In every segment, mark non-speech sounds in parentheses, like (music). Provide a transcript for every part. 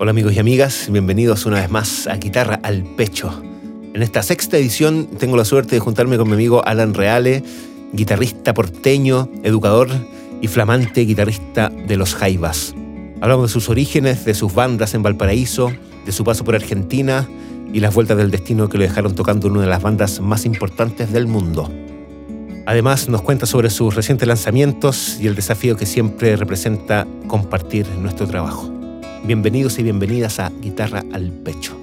Hola amigos y amigas, bienvenidos una vez más a Guitarra al Pecho. En esta sexta edición tengo la suerte de juntarme con mi amigo Alan Reale, guitarrista porteño, educador y flamante guitarrista de los Jaivas. Hablamos de sus orígenes, de sus bandas en Valparaíso, de su paso por Argentina y las vueltas del destino que lo dejaron tocando una de las bandas más importantes del mundo. Además nos cuenta sobre sus recientes lanzamientos y el desafío que siempre representa compartir nuestro trabajo. Bienvenidos y bienvenidas a Guitarra al Pecho.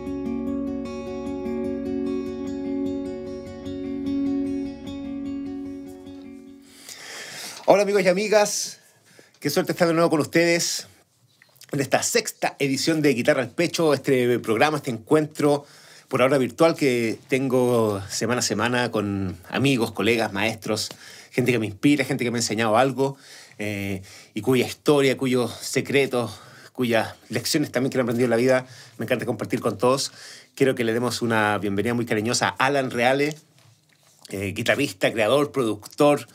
Hola amigos y amigas, qué suerte estar de nuevo con ustedes en esta sexta edición de Guitarra al Pecho, este programa, este encuentro por ahora virtual que tengo semana a semana con amigos, colegas, maestros, gente que me inspira, gente que me ha enseñado algo eh, y cuya historia, cuyos secretos, cuyas lecciones también que han aprendido en la vida, me encanta compartir con todos. Quiero que le demos una bienvenida muy cariñosa a Alan Reale, eh, guitarrista, creador, productor,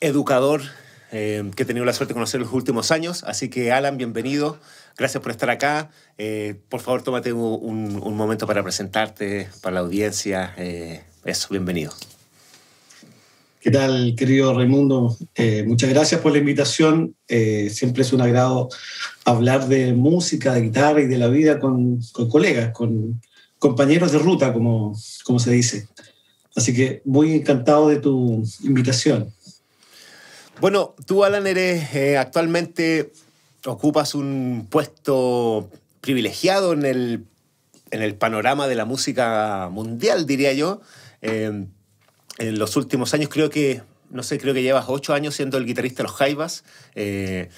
educador, eh, que he tenido la suerte de conocer en los últimos años. Así que Alan, bienvenido. Gracias por estar acá. Eh, por favor, tómate un, un, momento para presentarte para la audiencia. eso, bienvenido. ¿Qué tal, querido Raimundo? Eh, muchas gracias por la invitación. Eh, siempre es un agrado hablar de música, de guitarra y de la vida con, colegas, con compañeros de ruta, como, como se dice. Así que muy encantado de tu invitación. Bueno, tú, Alan, eres eh, actualmente ocupas un puesto privilegiado en el, en el panorama de la música mundial, diría yo en los últimos años creo que, no sé, creo que llevas ocho años siendo el guitarrista de los Jaivas, eh,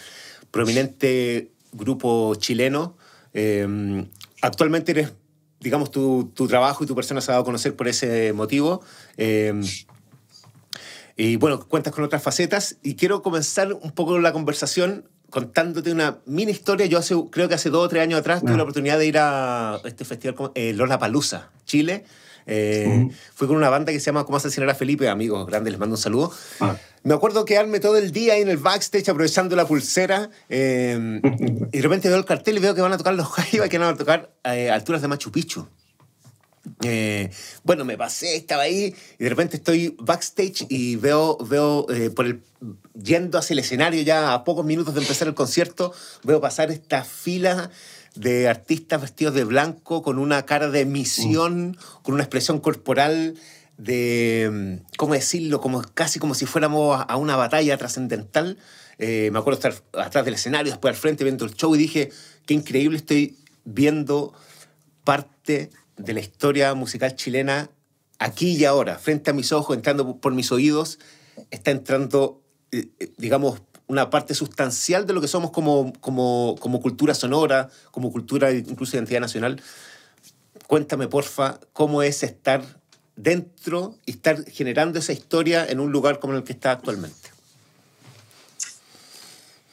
prominente grupo chileno. Eh, actualmente eres, digamos, tu, tu, trabajo y tu persona se ha dado a conocer por ese motivo. Eh, y bueno, cuentas con otras facetas y quiero comenzar un poco la conversación contándote una mini historia. Yo hace, creo que hace dos o tres años atrás tuve ah. la oportunidad de ir a este festival, eh, Lola Palusa, Chile, eh, Fui con una banda que se llama Cómo asesinar a Felipe, amigos grandes, les mando un saludo. Ah. Me acuerdo quedarme todo el día ahí en el backstage aprovechando la pulsera eh, y de repente veo el cartel y veo que van a tocar los Jaiba que van a tocar eh, alturas de Machu Picchu. bueno, me pasé, estaba ahí y de repente estoy backstage y veo, veo por el, yendo hacia el escenario ya a pocos minutos de empezar el concierto, veo pasar esta fila de artistas vestidos de blanco con una cara de misión, con una expresión corporal de, ¿cómo decirlo? Como, casi como si fuéramos a una batalla trascendental. Eh, me acuerdo estar atrás del escenario, después al frente viendo el show y dije, qué increíble estoy viendo parte de la historia musical chilena aquí y ahora, frente a mis ojos, entrando por mis oídos, está entrando, eh, eh, digamos, una parte sustancial de lo que somos como, como, como cultura sonora, como cultura incluso identidad nacional. Cuéntame, porfa, cómo es estar dentro y estar generando esa historia en un lugar como el que está actualmente.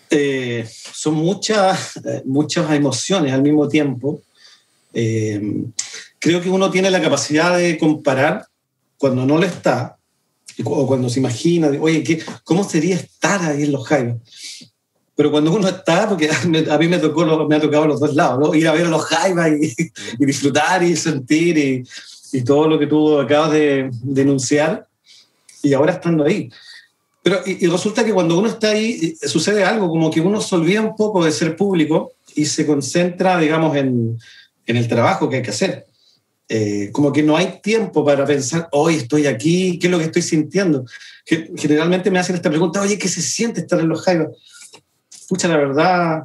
Eh, son muchas, eh, muchas emociones al mismo tiempo. Eh, creo que uno tiene la capacidad de comparar cuando no lo está o cuando se imagina, oye, ¿qué, ¿cómo sería estar ahí en los Jaivas? Pero cuando uno está, porque a mí me, tocó, me ha tocado los dos lados, ¿no? ir a ver a los Jaivas y, disfrutar y sentir y, y, todo lo que tú acabas de denunciar, y ahora estando ahí. Pero, y, resulta que cuando uno está ahí, sucede algo, como que uno se olvida un poco de ser público y se concentra, digamos, en, en el trabajo que hay que hacer. Eh, como que no hay tiempo para pensar, hoy estoy aquí, ¿qué es lo que estoy sintiendo? Generalmente me hacen esta pregunta, oye, ¿qué se siente estar en los Jaivas? Pucha, la verdad,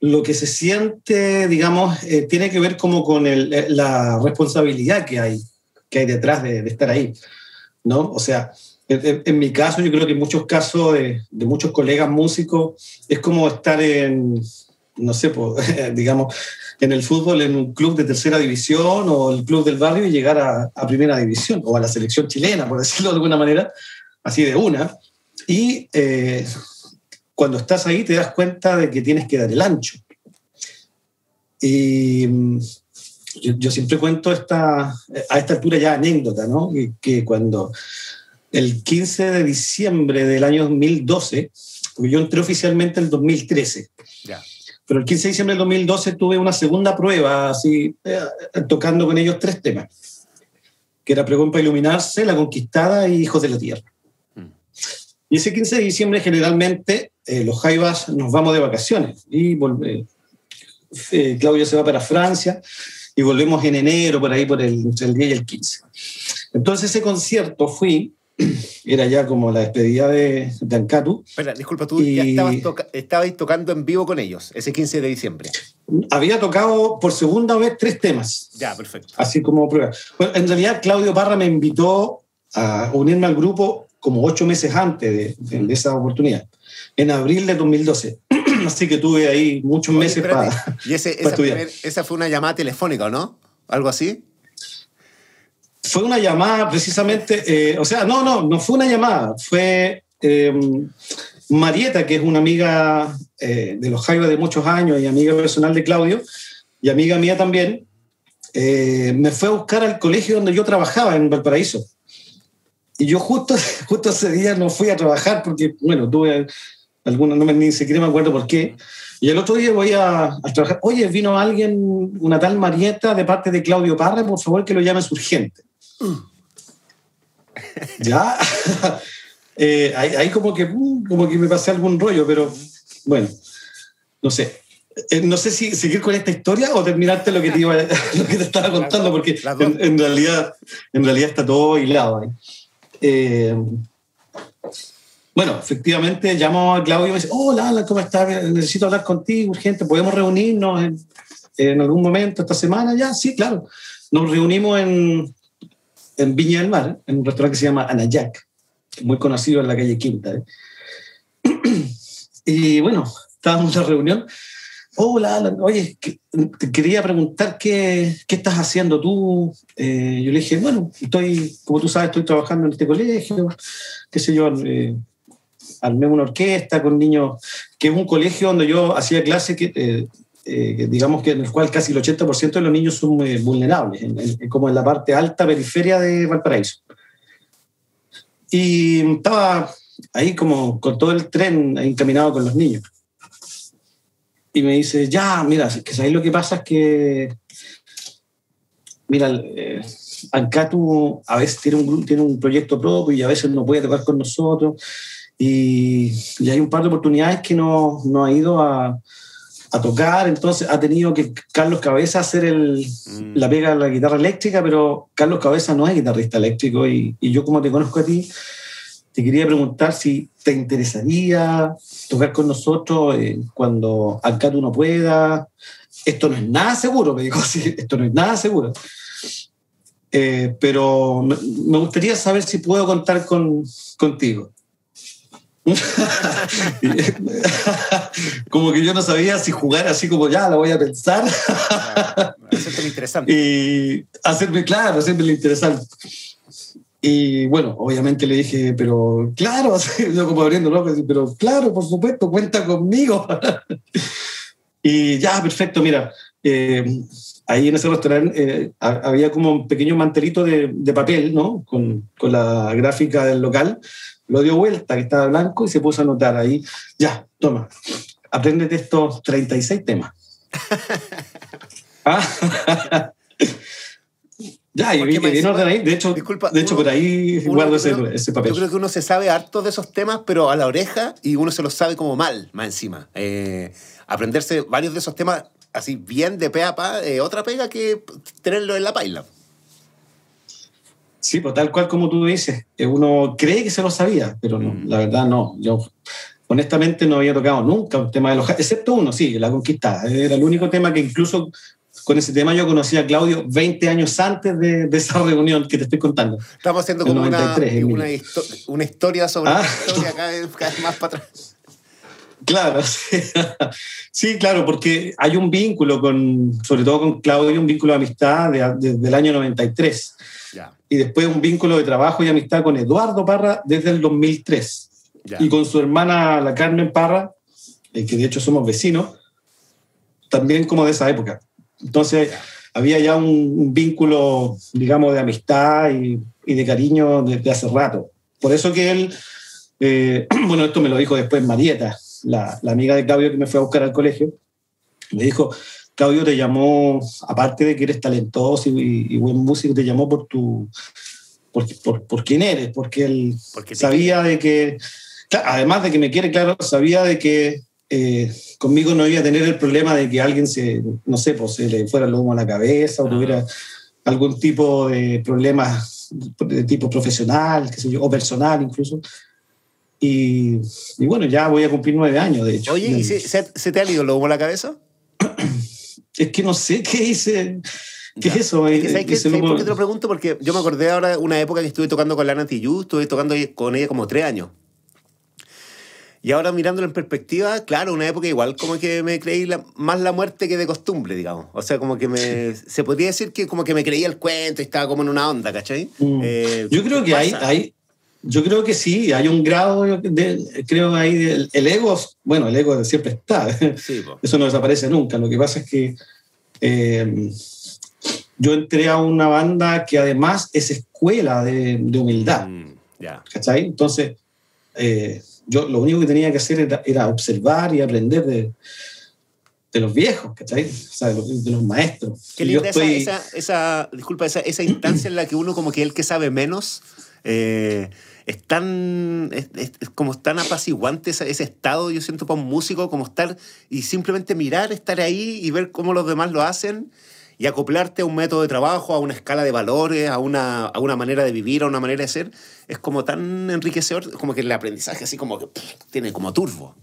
lo que se siente, digamos, eh, tiene que ver como con el, eh, la responsabilidad que hay, que hay detrás de, estar ahí, ¿no? O sea, en, mi caso, yo creo que en muchos casos de, de muchos colegas músicos, es como estar en, no sé, pues, (laughs) digamos, en el fútbol en un club de tercera división o el club del barrio y llegar a, primera división o a la selección chilena, por (laughs) decirlo de alguna manera, así de una. Y eh, cuando estás ahí te das cuenta de que tienes que dar el ancho. Y mm, yo, siempre cuento esta, a esta altura ya anécdota, ¿no? Que, que cuando el 15 de diciembre del año 2012, porque yo entré oficialmente en el 2013. Pero el 15 de diciembre del 2012 tuve una segunda prueba, así, eh, tocando con ellos tres temas, que era Pregón para Iluminarse, La Conquistada y Hijos de la Tierra. Mm. Y ese 15 de diciembre generalmente eh, los Jaivas nos vamos de vacaciones y volvemos. Eh, Claudio se va para Francia y volvemos en enero, por ahí, por el, entre el 10 y el 15. Entonces ese concierto fui, (clears throat) era ya como la despedida de, de Ancatu. Espera, disculpa, tú ya estabas, tocando en vivo con ellos ese 15 de diciembre. Había tocado por segunda vez tres temas. Ya, perfecto. Así como prueba. Bueno, en realidad Claudio Parra me invitó a unirme al grupo como ocho meses antes de, de esa oportunidad, en abril de 2012. (clears throat) así que tuve ahí muchos meses para. ¿Y esa, esa fue una llamada telefónica, ¿o no? ¿Algo así? Fue una llamada precisamente, eh, o sea, no, no, no fue una llamada, fue eh, Marieta, que es una amiga eh, de los Jaivas de muchos años y amiga personal de Claudio, y amiga mía también, me fue a buscar al colegio donde yo trabajaba en Valparaíso. Y yo justo, (laughs) justo ese día no fui a trabajar porque, bueno, tuve algunos, no me, ni siquiera me acuerdo por qué. Y el otro día voy a, trabajar, oye, vino alguien, una tal Marieta de parte de Claudio Parra, por favor que lo llames urgente. (coughs) ya, (laughs) eh, ahí, como, que, como que me pasé algún rollo, pero bueno, no sé. Eh, no sé si seguir con esta historia o terminarte lo que te, iba, (laughs) lo que te estaba contando, porque en, realidad, en realidad está todo hilado ahí. Eh, bueno, efectivamente llamo a Claudio y me dice, hola, ¿cómo estás? Necesito hablar contigo, urgente, ¿podemos reunirnos en, algún momento esta semana? Ya, sí, claro. Nos reunimos en, en Viña del Mar, en un restaurante que se llama Anayac, muy conocido en la calle Quinta. ¿eh? (clears throat) y bueno, estábamos en la reunión. Hola, oye, te quería preguntar qué, qué estás haciendo tú. Eh, yo le dije, bueno, estoy, como tú sabes, estoy trabajando en este colegio, qué sé yo, eh, armé una orquesta con niños, que es un colegio donde yo hacía clase que, eh, eh, digamos que en el cual casi el 80% de los niños son muy vulnerables, como en la parte alta periferia de Valparaíso. Y estaba ahí como con todo el tren encaminado con los niños. Y me dice, ya, mira, que sabéis lo que pasa es que, mira, eh, Ancatu a veces tiene un, tiene un proyecto propio y a veces no puede tocar con nosotros y, hay un par de oportunidades que no, no ha ido a, a, tocar, entonces ha tenido que Carlos Cabeza hacer el, mm. la pega de la guitarra eléctrica, pero Carlos Cabeza no es guitarrista eléctrico y, y yo como te conozco a ti, te quería preguntar si te interesaría tocar con nosotros eh, cuando Alcato no pueda. Esto no es nada seguro, me dijo, (laughs) sí, esto no es nada seguro. Eh, pero me gustaría saber si puedo contar con, contigo. Como que yo no sabía si jugar así como ya, la voy a pensar. Hacerte interesante. (laughs) Y hacerme, claro, hacerme lo interesante. Y bueno, obviamente le dije, pero claro, (laughs) yo como abriendo loco, pero claro, por supuesto, cuenta conmigo. (laughs) y ya, perfecto, mira, eh, ahí en ese restaurante eh, había como un pequeño mantelito de, de papel, ¿no? Con, con, la gráfica del local lo dio vuelta, que estaba blanco, y se puso a anotar ahí, ya, toma, apréndete estos 36 temas. (laughs) ah, ya, y bien orden ahí. De hecho, Disculpa, de hecho por ahí guardo ese, ese, papel. Yo creo que uno se sabe harto de esos temas, pero a la oreja, y uno se los sabe como mal, más encima. Eh, aprenderse varios de esos temas así bien de pe a pa, eh, otra pega que tenerlo en la paila. Sí, pues tal cual como tú dices, eh, uno cree que se lo sabía, pero no, mm. la verdad no. Yo honestamente no había tocado nunca un tema de los... Excepto uno, sí, La Conquista. Era el único tema que incluso con ese tema yo conocí a Claudio 20 años antes de, esa reunión que te estoy contando. Estamos haciendo como una, una, historia sobre ah, la historia cada vez, más para atrás. Claro, (laughs) sí. claro, porque hay un vínculo con, sobre todo con Claudio, un vínculo de amistad desde el año 93 y después un vínculo de trabajo y amistad con Eduardo Parra desde el 2003. Y con su hermana, la Carmen Parra, eh, que de hecho somos vecinos, también como de esa época. Entonces había ya un, vínculo, digamos, de amistad y, y, de cariño desde hace rato. Por eso que él, eh, (clears throat) bueno, esto me lo dijo después Marieta, la, la, amiga de Claudio que me fue a buscar al colegio, Me dijo, Claudio te llamó, aparte de que eres talentoso y, buen músico, te llamó por tu, por, por, por quién eres, porque él sabía de que, además de que me quiere, claro, sabía de que eh, conmigo no iba a tener el problema de que alguien se, no sé, pues se le fuera el humo a la cabeza o tuviera algún tipo de problemas de tipo profesional, qué sé yo, o personal incluso. Y, y, bueno, ya voy a cumplir nueve años, de hecho. Oye, ¿y se, se, te ha ido el humo a la cabeza? Es que no sé qué hice. ¿Qué es eso? Es que, ¿sabes ¿Por qué te lo pregunto? Porque yo me acordé ahora de una época que estuve tocando con Lana Tijoux, estuve tocando con ella como tres años. Y ahora mirándolo en perspectiva, claro, una época igual como que me creí más la muerte que de costumbre, digamos. O sea, como que me... Se podría decir que como que me creía el cuento y estaba como en una onda, ¿cachai? Mm. Eh, yo creo que hay, hay... Yo creo que sí, hay un grado, de, creo ahí, el ego, bueno, el ego siempre está, (laughs) eso no desaparece nunca. Lo que pasa es que eh, yo entré a una banda que además es escuela de, humildad, mm, ¿cachai? Entonces, eh, yo lo único que tenía que hacer era, observar y aprender de, de los viejos, ¿cachai? O sea, de los, de los maestros. Qué linda esa, esa, disculpa, esa, esa, instancia en la que uno como que el que sabe menos... Eh, es tan, es, como tan apaciguante ese, ese, estado, yo siento para un músico, como estar y simplemente mirar, estar ahí y ver cómo los demás lo hacen y acoplarte a un método de trabajo, a una escala de valores, a una, a una manera de vivir, a una manera de ser, es como tan enriquecedor, como que el aprendizaje así como que tiene como turbo.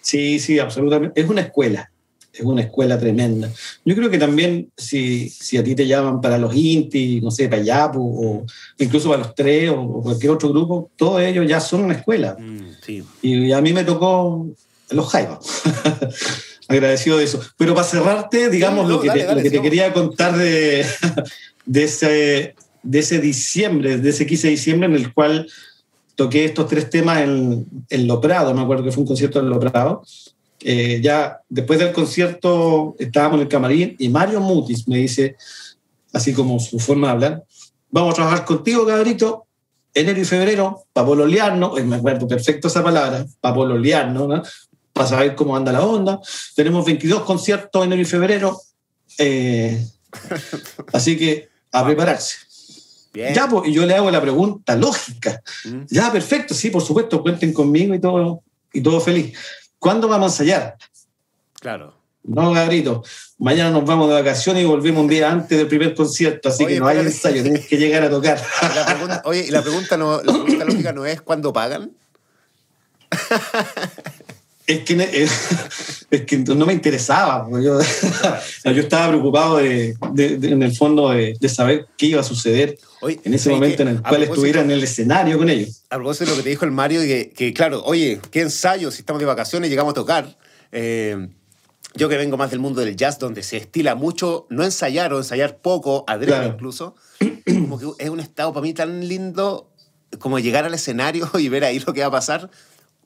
Sí, sí, absolutamente. Es una escuela, es una escuela tremenda. Yo creo que también si, si a ti te llaman para los Inti, no sé, para Yapu, o incluso para los tres o cualquier otro grupo, todos ellos ya son una escuela. Mm, sí. Y a mí me tocó los Jaivas. (laughs) agradecido de eso. Pero para cerrarte, digamos, lo, que te, que quería contar de, (laughs) de, ese, de ese diciembre, de ese 15 de diciembre, en el cual toqué estos tres temas en, en Loprado, me acuerdo que fue un concierto en Loprado. Eh, ya después del concierto estábamos en el camarín y Mario Mutis me dice, así como su forma de hablar, vamos a trabajar contigo, cabrito, enero y febrero, para pololearnos, me acuerdo perfecto esa palabra, para pololearnos, ¿no? para saber cómo anda la onda. Tenemos 22 conciertos en enero y febrero. Eh, así que a prepararse. Ya, pues, y yo le hago la pregunta lógica. Mm. Ya, perfecto, sí, por supuesto, cuenten conmigo y todo, y todo feliz. ¿Cuándo vamos a ensayar? Claro. No, Gabrito, mañana nos vamos de vacaciones y volvemos un día antes del primer concierto, así que no hay ensayo, tienes que llegar a tocar. (laughs) oye, y la pregunta, no, la pregunta lógica no es cuándo pagan. (laughs) Es que, (laughs) es que no me interesaba. Yo, (laughs) yo estaba preocupado de, en el fondo de, saber qué iba a suceder en ese momento en el cual estuviera en el escenario con ellos. A propósito de lo que te dijo el Mario, que, que claro, oye, qué ensayo si estamos de vacaciones y llegamos a tocar. Eh, yo que vengo más del mundo del jazz, donde se estila mucho no ensayar o ensayar poco, adrede incluso, como que es un estado para mí tan lindo como llegar al escenario (laughs) y ver ahí lo que va a pasar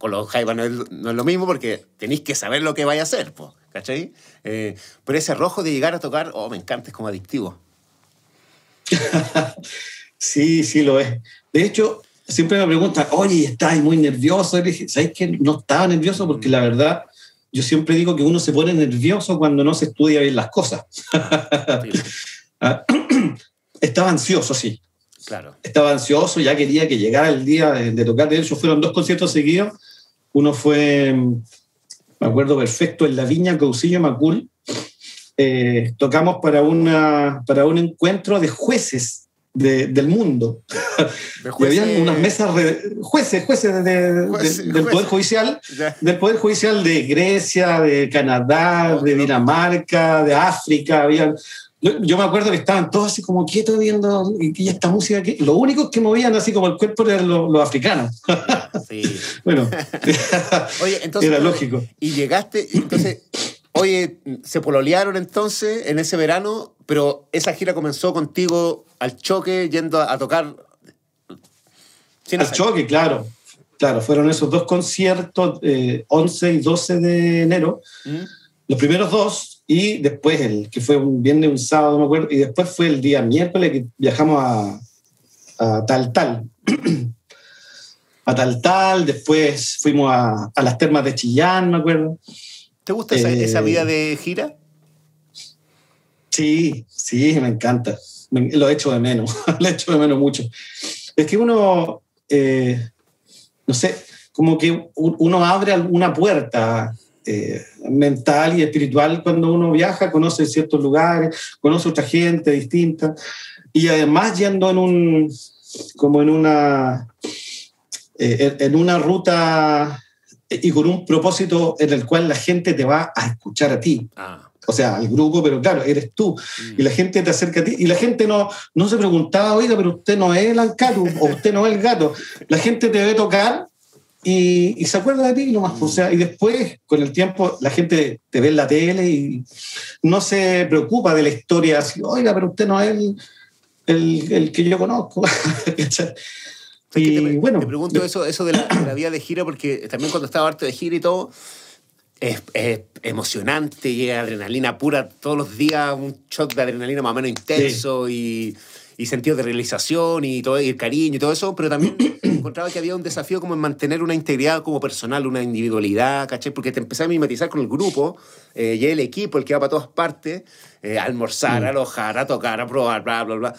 con los Jaivas no, es, lo mismo porque tenéis que saber lo que vais a hacer, ¿cachai? Eh, pero ese rojo de llegar a tocar, oh, me encanta, es como adictivo. (laughs) sí, sí lo es. De hecho, siempre me preguntan, oye, ¿estás muy nervioso? Y dije, ¿sabes qué? No estaba nervioso porque la verdad, yo siempre digo que uno se pone nervioso cuando no se estudia bien las cosas. (laughs) Ah, (clears throat) estaba ansioso, sí. Claro. Estaba ansioso, ya quería que llegara el día de, de tocar. De hecho, fueron dos conciertos seguidos uno fue, me acuerdo perfecto, en la Viña Cousillo Macul. Eh, tocamos para, una, para un encuentro de jueces del mundo. (laughs) y habían unas mesas, jueces, jueces, del Poder Judicial, del Poder Judicial de Grecia, de Canadá, oh, de Dinamarca, de África, habían yo me acuerdo que estaban todos así como quietos viendo y, esta música que lo único que movían así como el cuerpo eran los, africanos. Sí. (laughs) bueno, (laughs) oye, entonces, era lógico. Y llegaste, entonces, oye, se pololearon entonces en ese verano, pero esa gira comenzó contigo al choque, yendo a, tocar. al choque, claro. Claro, fueron esos dos conciertos, 11 eh, y 12 de enero. ¿Mm? Los primeros dos, y después, el que fue un viernes, un sábado, no me acuerdo, y después fue el día miércoles que viajamos a, a Tal Tal. (clears throat) a Tal Tal, después fuimos a, a, las termas de Chillán, me acuerdo. ¿Te gusta esa, vida de gira? Sí, sí, me encanta. lo he hecho de menos, (laughs) lo he hecho de menos mucho. Es que uno, no sé, como que uno abre alguna puerta eh, mental y espiritual cuando uno viaja, conoce ciertos lugares, conoce otra gente distinta y además yendo en un, como en una, eh, en una ruta y con un propósito en el cual la gente te va a escuchar a ti. Ah. O sea, al grupo, pero claro, eres tú. Mm. Y la gente te acerca a ti. Y la gente no, no se preguntaba, oiga, pero usted no es el Ancaru o usted no es el gato. La gente te ve tocar y, se acuerda de ti nomás. O sea, y después, con el tiempo, la gente te ve en la tele y no se preocupa de la historia así, oiga, pero usted no es el, el, que yo conozco. (laughs) y te, bueno, te pregunto eso, eso de la, de la, vida de gira, porque también cuando estaba harto de gira y todo, es, es, emocionante y adrenalina pura todos los días, un shot de adrenalina más o menos intenso y y sentido de realización y todo el cariño y todo eso, pero también (clears throat) encontraba que había un desafío como en mantener una integridad como personal, una individualidad, ¿caché? Porque te empecé a mimetizar con el grupo eh, y el equipo, el que va para todas partes, eh, a almorzar, a alojar, a tocar, a probar, bla, bla, bla.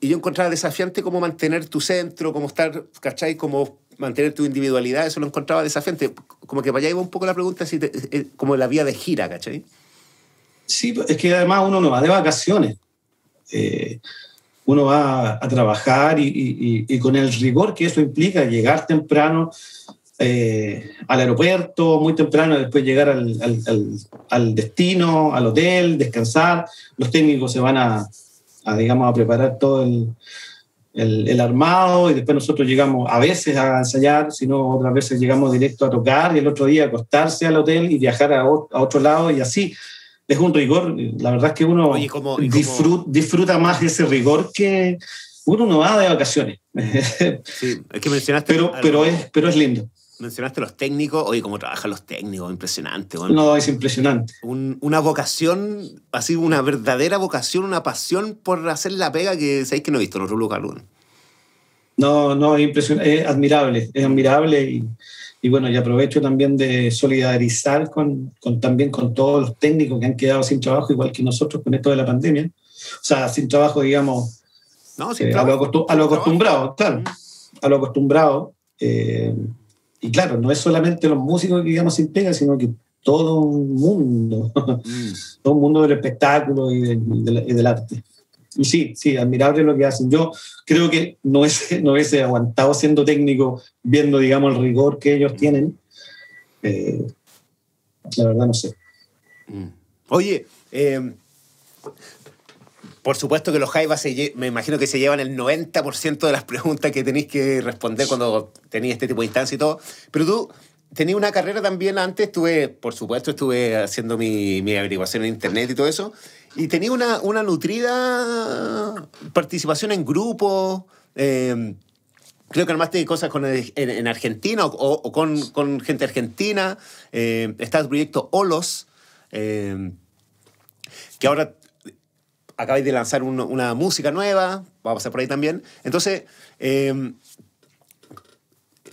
Y yo encontraba desafiante como mantener tu centro, como estar, ¿cachai? Como mantener tu individualidad, eso lo encontraba desafiante. Como que para allá iba un poco la pregunta, si eh, como la vía de gira, ¿cachai? Sí, es que además uno no va de vacaciones. Eh, uno va a trabajar y, con el rigor que eso implica, llegar temprano eh, al aeropuerto, muy temprano, después llegar al, destino, al hotel, descansar. Los técnicos se van a, digamos, a preparar todo el, armado y después nosotros llegamos a veces a ensayar, sino otras veces llegamos directo a tocar y el otro día acostarse al hotel y viajar a, a otro lado y así es un rigor. La verdad es que uno disfruta, más ese rigor que uno no va de vacaciones. (laughs) Sí, es que mencionaste. pero, pero, es, pero es lindo. Mencionaste los técnicos, oye, cómo trabajan los técnicos, impresionante. No, es impresionante. una vocación, así una verdadera vocación, una pasión por hacer la pega que sabéis que no he visto los Rulo Calún. No, no, es impresionante, es admirable, es admirable y, y bueno, y aprovecho también de solidarizar con, con, también con todos los técnicos que han quedado sin trabajo, igual que nosotros con esto de la pandemia. O sea, sin trabajo, digamos, eh, A, lo a, lo acostumbrado, claro, mm. a lo acostumbrado. Eh, y claro, no es solamente los músicos que digamos sin pega, sino que todo un mundo, (laughs) mm. todo un mundo del espectáculo y, y del arte. Y sí, sí, admirable lo que hacen. Yo creo que no es, no es aguantado siendo técnico, viendo, digamos, el rigor que ellos tienen. Eh, la verdad, no sé. Mm. Oye, eh, por supuesto que los Jaivas me imagino que se llevan el 90% de las preguntas que tenéis que responder cuando tenéis este tipo de instancia y todo. Pero tú tenías una carrera también antes, estuve, por supuesto, estuve haciendo mi, mi averiguación en internet y todo eso. Y tenía una, una nutrida participación en grupos. Eh, creo que armaste cosas con en, Argentina o, con, con, gente argentina. Eh, está el proyecto Olos, eh, que ahora acabáis de lanzar una música nueva, vamos a pasar por ahí también. Entonces,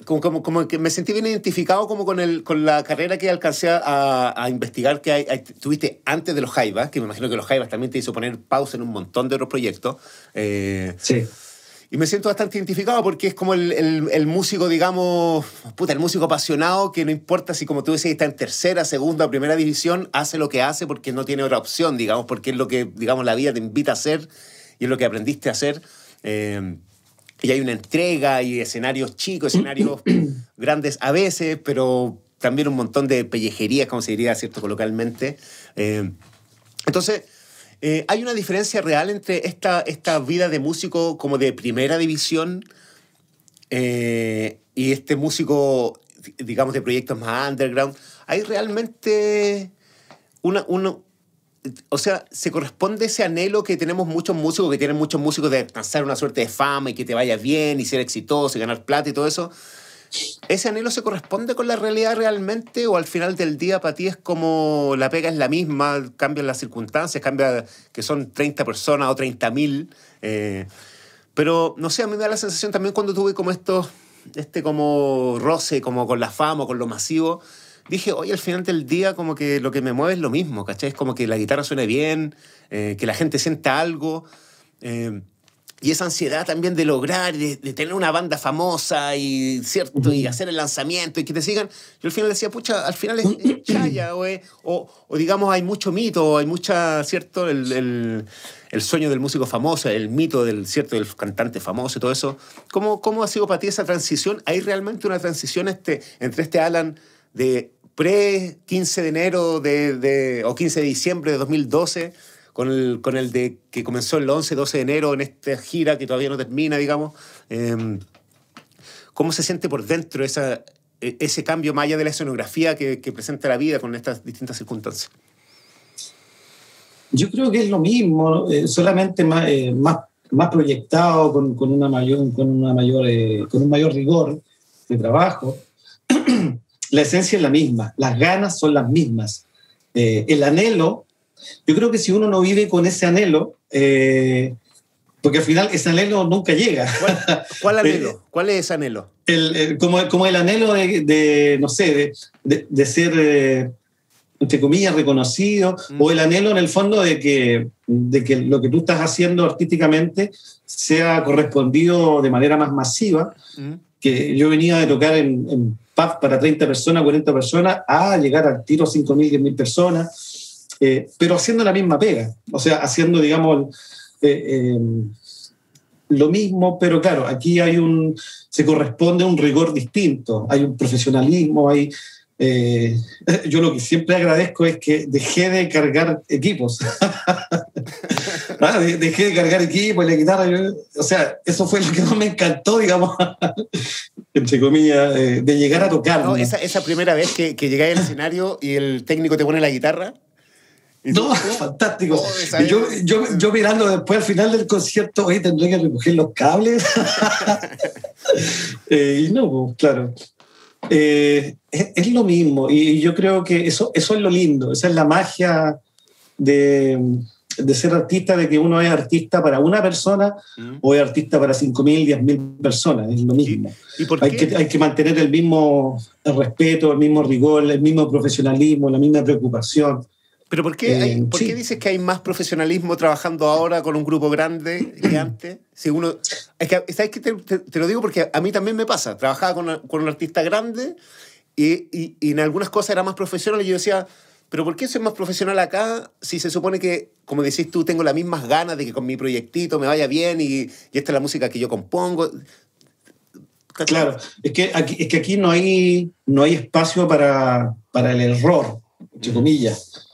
eh, como, como, que me sentí bien identificado como con, el, con la carrera que alcancé a, a investigar que hay, tuviste antes de los Jaivas, que me imagino que los Jaivas también te hizo poner pausa en un montón de otros proyectos. Eh, sí. Y me siento bastante identificado porque es como el, el, el, músico, digamos, puta, el músico apasionado que no importa si, como tú decías, está en tercera, segunda o primera división, hace lo que hace porque no tiene otra opción, digamos, porque es lo que, digamos, la vida te invita a hacer y es lo que aprendiste a hacer. Eh, y hay una entrega y escenarios chicos, escenarios (clears throat) grandes a veces, pero también un montón de pellejerías, como se diría, ¿cierto? Coloquialmente. Eh, entonces, eh, hay una diferencia real entre esta, esta vida de músico como de primera división eh, y este músico, digamos, de proyectos más underground. Hay realmente una, una, o sea, se corresponde ese anhelo que tenemos muchos músicos, que tienen muchos músicos de alcanzar una suerte de fama y que te vaya bien y ser exitoso y ganar plata y todo eso. ¿Ese anhelo se corresponde con la realidad realmente o al final del día para ti es como la pega es la misma, cambian las circunstancias, cambia que son 30 personas o 30 mil? Eh, pero no sé, a mí me da la sensación también cuando tuve como esto, este como roce, como con la fama, con lo masivo, dije, oye, al final del día como que lo que me mueve es lo mismo, ¿cachai? Es como que la guitarra suene bien, eh, que la gente sienta algo. Eh, y esa ansiedad también de lograr, de, tener una banda famosa y, ¿cierto? y hacer el lanzamiento y que te sigan. Yo al final decía, pucha, al final es, chaya o, o, digamos hay mucho mito, hay mucha, ¿cierto? El, el, el, sueño del músico famoso, el mito del, ¿cierto? del cantante famoso y todo eso. ¿Cómo, ¿Cómo ha sido para ti esa transición? ¿Hay realmente una transición este, entre este Alan de pre-15 de enero de, de, o 15 de diciembre de 2012? con el, con el de que comenzó el 11, 12 de enero en esta gira que todavía no termina, digamos. Em, ¿Cómo se siente por dentro esa, e, ese cambio más allá de la escenografía que, que presenta la vida con estas distintas circunstancias? Yo creo que es lo mismo, eh, solamente más, eh, más, más, proyectado, con, con, una mayor, con, una mayor, eh, con un mayor rigor de trabajo. (clears throat) la esencia es la misma, las ganas son las mismas. el anhelo yo creo que si uno no vive con ese anhelo, eh, porque al final ese anhelo nunca llega. ¿Cuál, (laughs) anhelo? ¿Cuál es ese anhelo? El, como, como, el anhelo de, no sé, de, de, ser, eh, entre comillas, reconocido, mm. o el anhelo en el fondo de que, de que lo que tú estás haciendo artísticamente sea correspondido de manera más masiva. Mm. Que yo venía de tocar en, en para 30 personas, 40 personas, a llegar al tiro 5.000, 10.000 personas eh, pero haciendo la misma pega, o sea, haciendo, digamos, eh, eh, lo mismo, pero claro, aquí hay un, se corresponde a un rigor distinto, hay un profesionalismo, hay... (laughs) yo lo que siempre agradezco es que dejé de cargar equipos. (laughs) Ah, dejé de cargar equipos, la guitarra. o sea, eso fue lo que no me encantó, digamos, (laughs) entre comillas, de llegar a tocar. No, esa, esa, primera vez que, que llegáis al escenario y el técnico te pone la guitarra, no, fantástico. Oh, yo, yo, yo, mirando después al final del concierto, oye, tendré que recoger los cables. Eh, y no, pues, claro. Eh, es, lo mismo. Y yo creo que eso, eso es lo lindo. Esa es la magia de, de ser artista, de que uno es artista para una persona mm. o es artista para 5.000, 10.000 personas. Es lo mismo. ¿Y, hay, que, hay que mantener el mismo respeto, el mismo rigor, el mismo profesionalismo, la misma preocupación. ¿Pero por qué, hay, eh, ¿por qué dices que hay más profesionalismo trabajando ahora con un grupo grande que antes? Si uno, es que, ¿sabes qué? Te, te, lo digo porque a mí también me pasa. Trabajaba con, con un artista grande y, y, y, en algunas cosas era más profesional y yo decía, ¿pero por qué soy más profesional acá si se supone que, como decís tú, tengo las mismas ganas de que con mi proyectito me vaya bien y, y esta es la música que yo compongo? Claro, es que aquí, es que aquí no, hay, no hay espacio para, para el error, entre comillas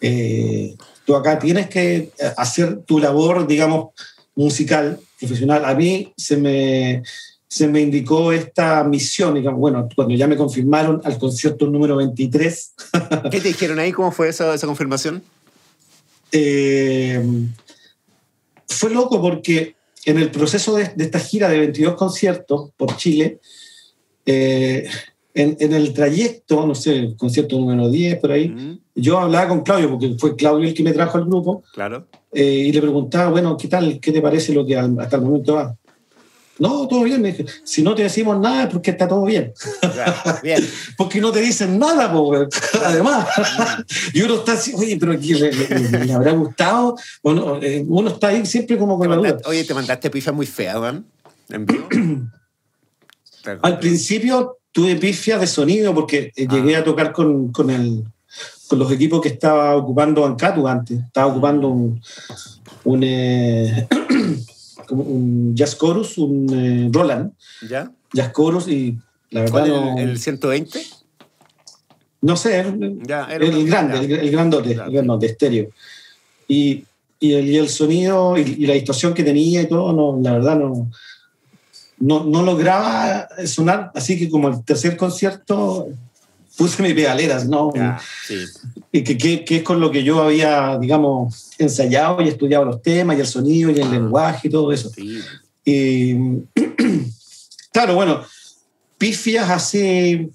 eh, tú acá tienes que hacer tu labor, digamos, musical, profesional. A mí se me, se me indicó esta misión, digamos, bueno, cuando ya me confirmaron al concierto número 23. (laughs) ¿Qué te dijeron ahí? ¿Cómo fue esa, esa confirmación? Eh, fue loco porque en el proceso de, de, esta gira de 22 conciertos por Chile, eh, en, en, el trayecto, no sé, el concierto número 10 por ahí, yo hablaba con Claudio, porque fue Claudio el que me trajo al grupo, claro. Eh, y le preguntaba, bueno, ¿qué tal? ¿Qué te parece lo que hasta el momento va? No, todo bien, me dije. Si no te decimos nada es porque está todo bien. bien. (laughs) porque no te dicen nada, pues, además. y uno está así, oye, pero aquí le, habrá gustado. Bueno, eh, uno está ahí siempre como con la duda. Oye, te mandaste pifia muy fea, ¿van? Al principio tuve pifia de sonido porque eh, llegué a tocar con, con el con los equipos que estaba ocupando Ancatu antes. Estaba ocupando un, un, eh, (clears throat) un Jazz Chorus, un eh, Roland. ¿Ya? Jazz Chorus y la verdad. No, el, 120? No sé, el, grande, el, el, grandote, el grandote, estéreo. Y, y, el, y el sonido y, la distorsión que tenía y todo, no, la verdad no, no, no lograba sonar. Así que como el tercer concierto puse mis pedaleras, ¿no? y que, que, es con lo que yo había, digamos, ensayado y estudiado los temas y el sonido y el ah. lenguaje y todo eso. Y, (clears throat) claro, bueno, pifias así...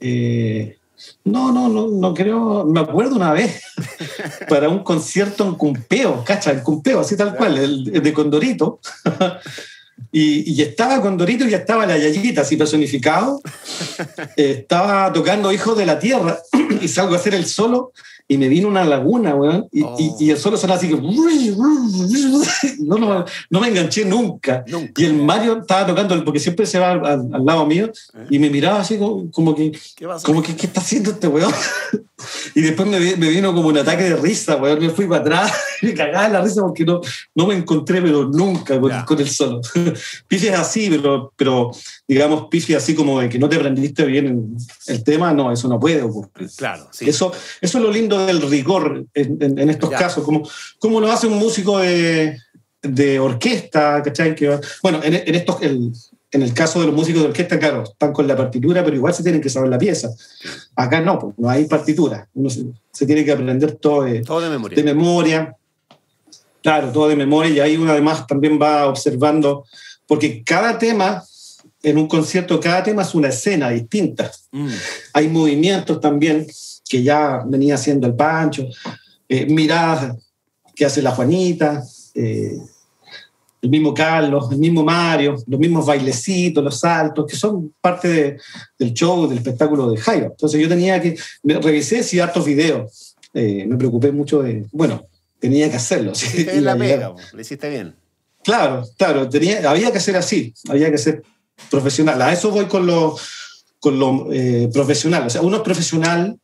Eh, no, no, no, no creo. Me acuerdo una vez (laughs) para un concierto en Cumpeo, cacha, en Cumpeo, así tal cual, el, de Condorito. (laughs) Y, y, estaba con Dorito y ya estaba la Yayita, así personificado. (laughs) Eh, estaba tocando Hijos de la Tierra (clears throat) y salgo a hacer el solo y me vino una laguna, weón. Y, oh. y, y, el solo sonaba así que. (laughs) No, no, no me enganché nunca. nunca. Y el Mario estaba tocando, porque siempre se va al, al lado mío, ¿Eh? y me miraba así como, como que. ¿Qué, como que, ¿qué está haciendo este weón? (laughs) Y después me, me, vino como un ataque de risa, weón. Me fui para atrás (laughs) me cagaba la risa porque no, no me encontré, pero nunca con, con el solo. Pifies así, pero, pero digamos, pifies así como de que no te aprendiste bien el tema, no, eso no puede ocurrir. Claro, sí. Eso, eso es lo lindo del rigor en, en, en estos ya. casos, como, como lo hace un músico de, de orquesta, ¿cachai? Que, bueno, en, en estos. El, en el caso de los músicos de orquesta, claro, están con la partitura, pero igual se tienen que saber la pieza. Acá no, pues, no hay partitura. Uno se, se tiene que aprender todo, de, todo de, memoria. de memoria. Claro, todo de memoria. Y ahí uno además también va observando, porque cada tema, en un concierto, cada tema es una escena distinta. Mm. Hay movimientos también que ya venía haciendo el Pancho, eh, miradas que hace la Juanita. Eh, el mismo Carlos, el mismo Mario, los mismos bailecitos, los saltos, que son parte de, del show, del espectáculo de Jairo. Entonces yo tenía que, me revisé si hartos videos, eh, me preocupé mucho de, bueno, tenía que hacerlo. ¿sí? (laughs) la pega, lo hiciste bien. Claro, claro, tenía, había que ser así, había que ser profesional. A eso voy con lo, con lo eh, profesional. O sea, uno es profesional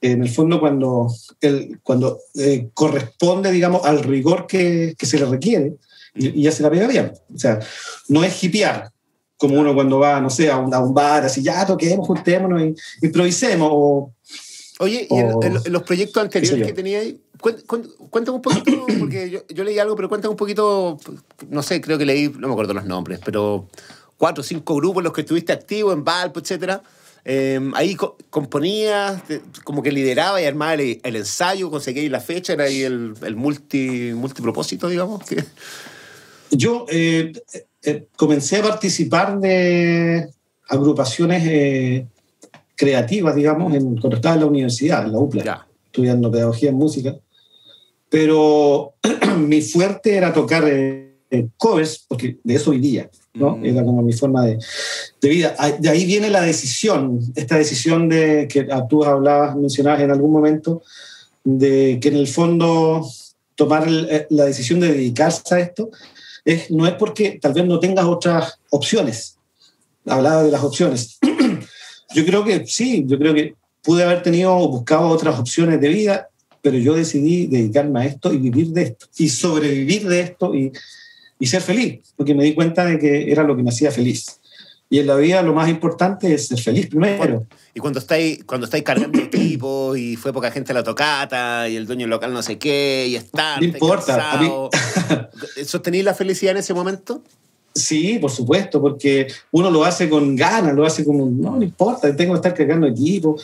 en el fondo cuando, el, cuando eh, corresponde, digamos, al rigor que, que se le requiere y, y ya se la pega bien. O sea, no es hipear, como uno cuando va, no sé, a un, a un bar, así, ya toquemos, juntémonos y improvisemos. O, Oye, ¿y en, en, los proyectos anteriores que tenía ahí? Cuéntame un poquito, (coughs) porque yo, yo, leí algo, pero cuéntame un poquito, no sé, creo que leí, no me acuerdo los nombres, pero cuatro o cinco grupos en los que estuviste activo, en Valpo, etcétera. Eh, ahí co componías, como que lideraba y armaba el, el ensayo, conseguía la fecha, era ahí el, el multi, multipropósito, digamos. Que yo eh, eh, comencé a participar de agrupaciones eh, creativas, digamos, en, cuando estaba en la universidad, en la UPLA, ya. estudiando pedagogía en música. Pero (clears throat) mi fuerte era tocar covers, porque de eso vivía, ¿no? Mm. Era como mi forma de, de, vida. De ahí viene la decisión, esta decisión de que tú hablabas, mencionabas en algún momento, de que en el fondo tomar la decisión de dedicarse a esto es, no es porque tal vez no tengas otras opciones. Hablaba de las opciones. (clears throat) yo creo que sí, yo creo que pude haber tenido o buscado otras opciones de vida, pero yo decidí dedicarme a esto y vivir de esto, y sobrevivir de esto y, y ser feliz, porque me di cuenta de que era lo que me hacía feliz. Y en la vida lo más importante es ser feliz primero. Y cuando estáis, cuando estáis cargando equipos y fue poca gente a la tocata y el dueño local no sé qué y está. No importa. A mí... (laughs) ¿Sostenéis la felicidad en ese momento? Sí, por supuesto, porque uno lo hace con ganas, lo hace como, no, no importa, tengo que estar cargando equipo.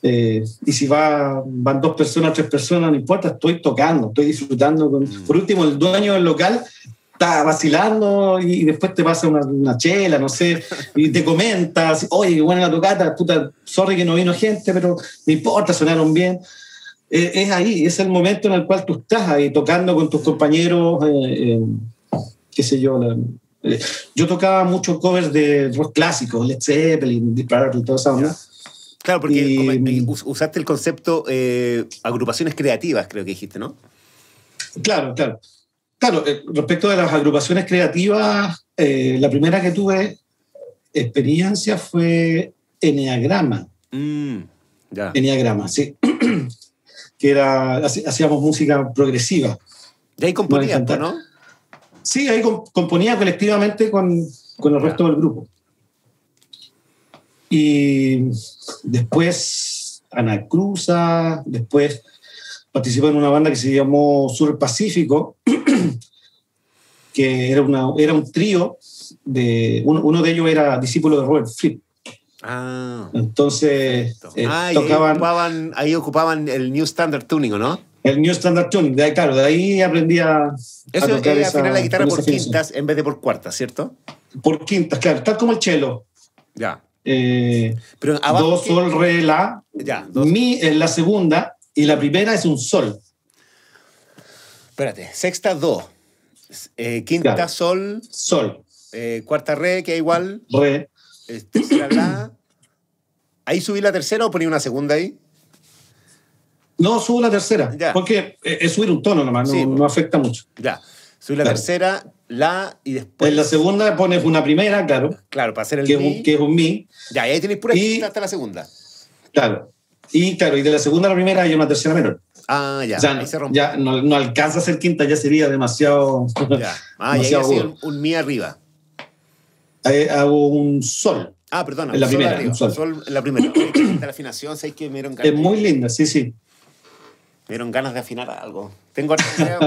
Eh, y si va, van dos personas, tres personas, no importa, estoy tocando, estoy disfrutando. Con... Mm. Por último, el dueño del local está vacilando y después te pasa una, una, chela, no sé, y te comentas, oye, qué buena la tocata, puta, sorry que no vino gente, pero no importa, sonaron bien. Eh, es ahí, es el momento en el cual tú estás ahí tocando con tus compañeros, eh, eh, qué sé yo. La, eh, yo tocaba muchos covers de rock clásicos, Led Zeppelin, Deep Purple, toda esa onda. Claro, porque y, usaste el concepto agrupaciones creativas, creo que dijiste, ¿no? Claro, claro. Claro, eh, respecto de las agrupaciones creativas, eh, la primera que tuve experiencia fue Enneagrama. Mm. Enneagrama, sí. (clears throat) que era, hacíamos música progresiva. Y ahí componías, ¿no? Sí, ahí componía colectivamente con, con el resto del grupo. Y después Ana Cruza, después participó en una banda que se llamó Sur Pacífico, (clears throat) que era, una, era un trío, de, uno, uno, de ellos era discípulo de Robert Fripp. Ah, Entonces eh, ah, tocaban, ahí ocupaban, ahí ocupaban el New Standard Tuning, ¿no? El New Standard Tuning, de ahí, claro, de ahí aprendí a. Eso a tocar es esa, afinar la guitarra por quintas en vez de por cuartas, ¿cierto? Por quintas, claro, tal como el cello. Ya. Eh, Pero abajo, do, sol, re, la. Ya, dos. Mi en la segunda y la primera es un sol. Espérate, sexta, do. Eh, quinta, Claro. sol, Sol, eh, cuarta re, que igual, re. eh, tercera la. ¿Ahí subí la tercera o ponía una segunda ahí? No, subo la tercera. Ya. Porque es subir un tono nomás, no, Sí. no afecta mucho. Ya. Subí la Claro. tercera, la y después. en la segunda pones una primera, claro, Claro, para hacer el que es, mi. un, que es un mi, Ya, y ahí tenéis pura Y- hasta la segunda. claro. Y claro, y de la segunda a la primera hay una tercera menor. Ah, ya. ahí se rompe. ya no, no alcanza a ser quinta, ya sería demasiado. Ya. (laughs) Ah, demasiado hacía agudo. un, mi arriba. Ahí hago un sol. Ah, perdona. En la sol primera, arriba, un sol. sol en la primera. La (coughs) afinación, ¿sabes que me dieron ganas? Es muy linda, sí, sí. Me dieron ganas de afinar algo. Tengo,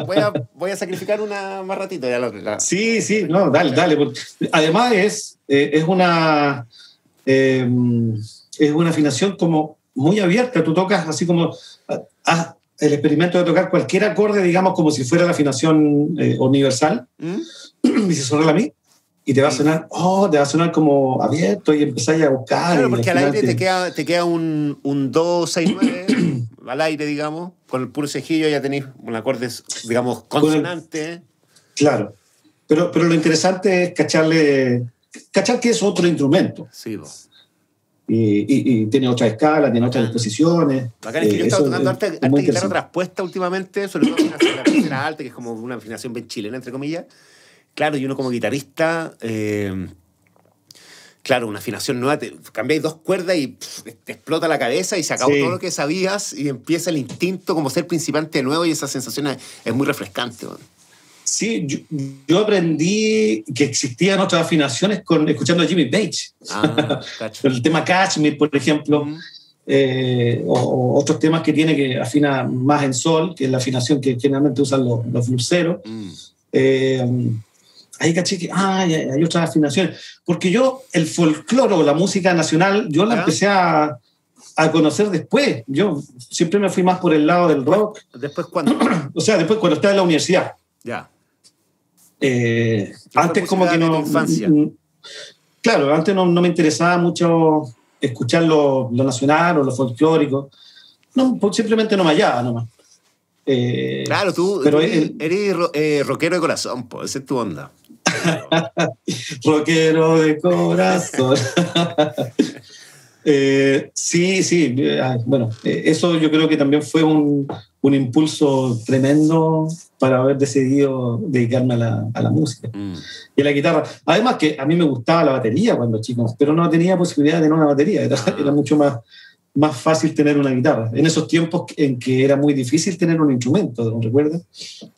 voy, a, voy, a, sacrificar una más ratito. Ya lo, la- Sí, sí, no, dale, dale. Además es, eh, es una eh, es una afinación como muy abierta. Tú tocas así como haz el experimento de tocar cualquier acorde, digamos, como si fuera la afinación eh, universal, ¿Mm? y se suena a mí, y te va a sonar, oh, te va a sonar como abierto y empezáis a buscar. Claro, porque al aire te queda, te queda un, un 2, 6, 9, al aire, digamos. Con el puro cejillo ya tenéis un acorde, digamos, el- consonante. Claro. Pero, pero lo interesante es cacharle, cachar que es otro instrumento. Sí, po. Y, y- y tiene otra escala, tiene otras disposiciones. Bacán es que Eh, yo he estado tocando harta, guitarra traspuesta últimamente, sobre todo en la tercera alta, que es como una afinación bien chilena, entre comillas. Claro, y uno como guitarrista, eh, claro, una afinación nueva, te cambiáis dos cuerdas y pff, te explota la cabeza y se acabó Sí. todo lo que sabías y empieza el instinto como ser principiante de nuevo y esa sensación es, es muy refrescante. weón. Sí, yo, yo aprendí que existían otras afinaciones con, escuchando a Jimmy Page. Ah. (laughs) El tema Kashmir, por ejemplo, eh, o, o otros temas que tiene que afina más en sol, que es la afinación que generalmente usan los, los bluseros. Mm. Eh, ahí caché que ah, hay, hay otras afinaciones. Porque yo, el folclore o la música nacional, yo la ¿Ya? empecé a, a conocer después. Yo siempre me fui más por el lado del rock. Después, ¿cuándo? (clears throat) O sea, después cuando estaba en la universidad. ya. Eh, antes como que no... infancia? mm, Claro, antes no, no me interesaba mucho escuchar lo, lo nacional o lo folclórico. No, pues simplemente no me hallaba nomás. Eh, Claro, tú, Pero eres, eres ro- eh, rockero de corazón, pues, esa es tu onda. (laughs) rockero de corazón. (laughs) Eh, sí, sí, eh, ay, bueno, eh, eso yo creo que también fue un, un impulso tremendo para haber decidido dedicarme a la, a la música Mm. y a la guitarra. Además que a mí me gustaba la batería cuando chico, pero no tenía posibilidad de tener una batería, era, era mucho más, más fácil tener una guitarra. En esos tiempos en que era muy difícil tener un instrumento, ¿no recuerdas?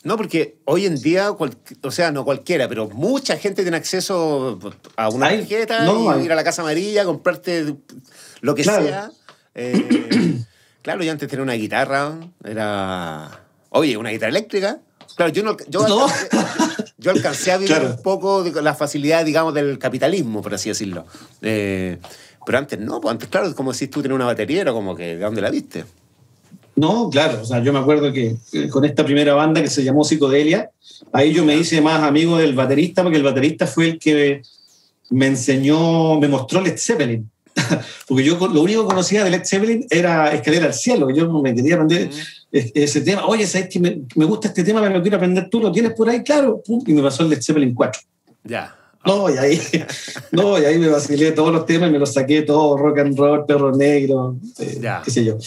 No, porque hoy en día, cual- o sea, no cualquiera, pero mucha gente tiene acceso a una tarjeta no, y ir a la Casa Amarilla, comprarte lo que Claro. sea. Eh, (clears throat) claro, yo antes tenía una guitarra, era... Oye, una guitarra eléctrica. Claro, yo, no, yo, No. alcancé, yo alcancé a vivir Claro. un poco de la facilidad, digamos, del capitalismo, por así decirlo. Eh, pero antes no, pues antes, claro, como si tú tenías una batería, era como que, ¿de dónde la viste? No, claro, o sea, yo me acuerdo que con esta primera banda que se llamó Psicodelia, ahí yo me hice más amigo del baterista, porque el baterista fue el que me enseñó, me mostró Led Zeppelin. (laughs) porque yo lo único que conocía de Led Zeppelin era Escalera al Cielo, yo me quería aprender es- ese tema. Oye, ¿sabes que me, me gusta este tema, me lo quiero aprender tú? ¿Lo tienes por ahí? Claro. Pum, y me pasó el Led Zeppelin 4. Ya. No, y ahí, (laughs) no, y ahí me vacilé todos los temas y me los saqué todos, rock and roll, perro negro, eh, Ya. qué sé yo.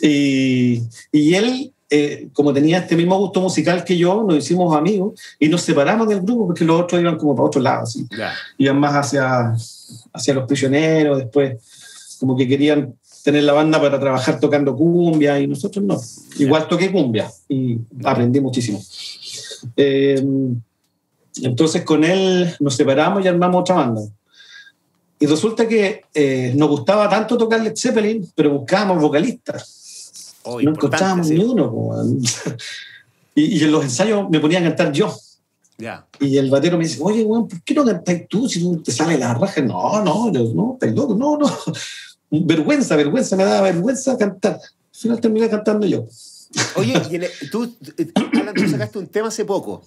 Y, y él, eh, como tenía este mismo gusto musical que yo, nos hicimos amigos y nos separamos del grupo porque los otros iban como para otro lado, así. Iban más hacia, hacia los prisioneros, después como que querían tener la banda para trabajar tocando cumbia y nosotros no. Igual toqué cumbia y aprendí muchísimo. Eh, entonces con él nos separamos y armamos otra banda. Y resulta que eh, nos gustaba tanto tocar Led Zeppelin, pero buscábamos vocalistas. Oh, no encontrábamos sí. ni uno. (laughs) y, y en los ensayos me ponían a cantar yo. Ya. Y el batero me dice, oye, weón, ¿por qué no cantáis tú si tú te sale la raja? No, no, yo, no, estás loco, no, no. (laughs) Vergüenza, vergüenza, me daba vergüenza cantar. Al final terminé cantando yo. Oye, (laughs) y el- tú, tú sacaste un tema hace poco.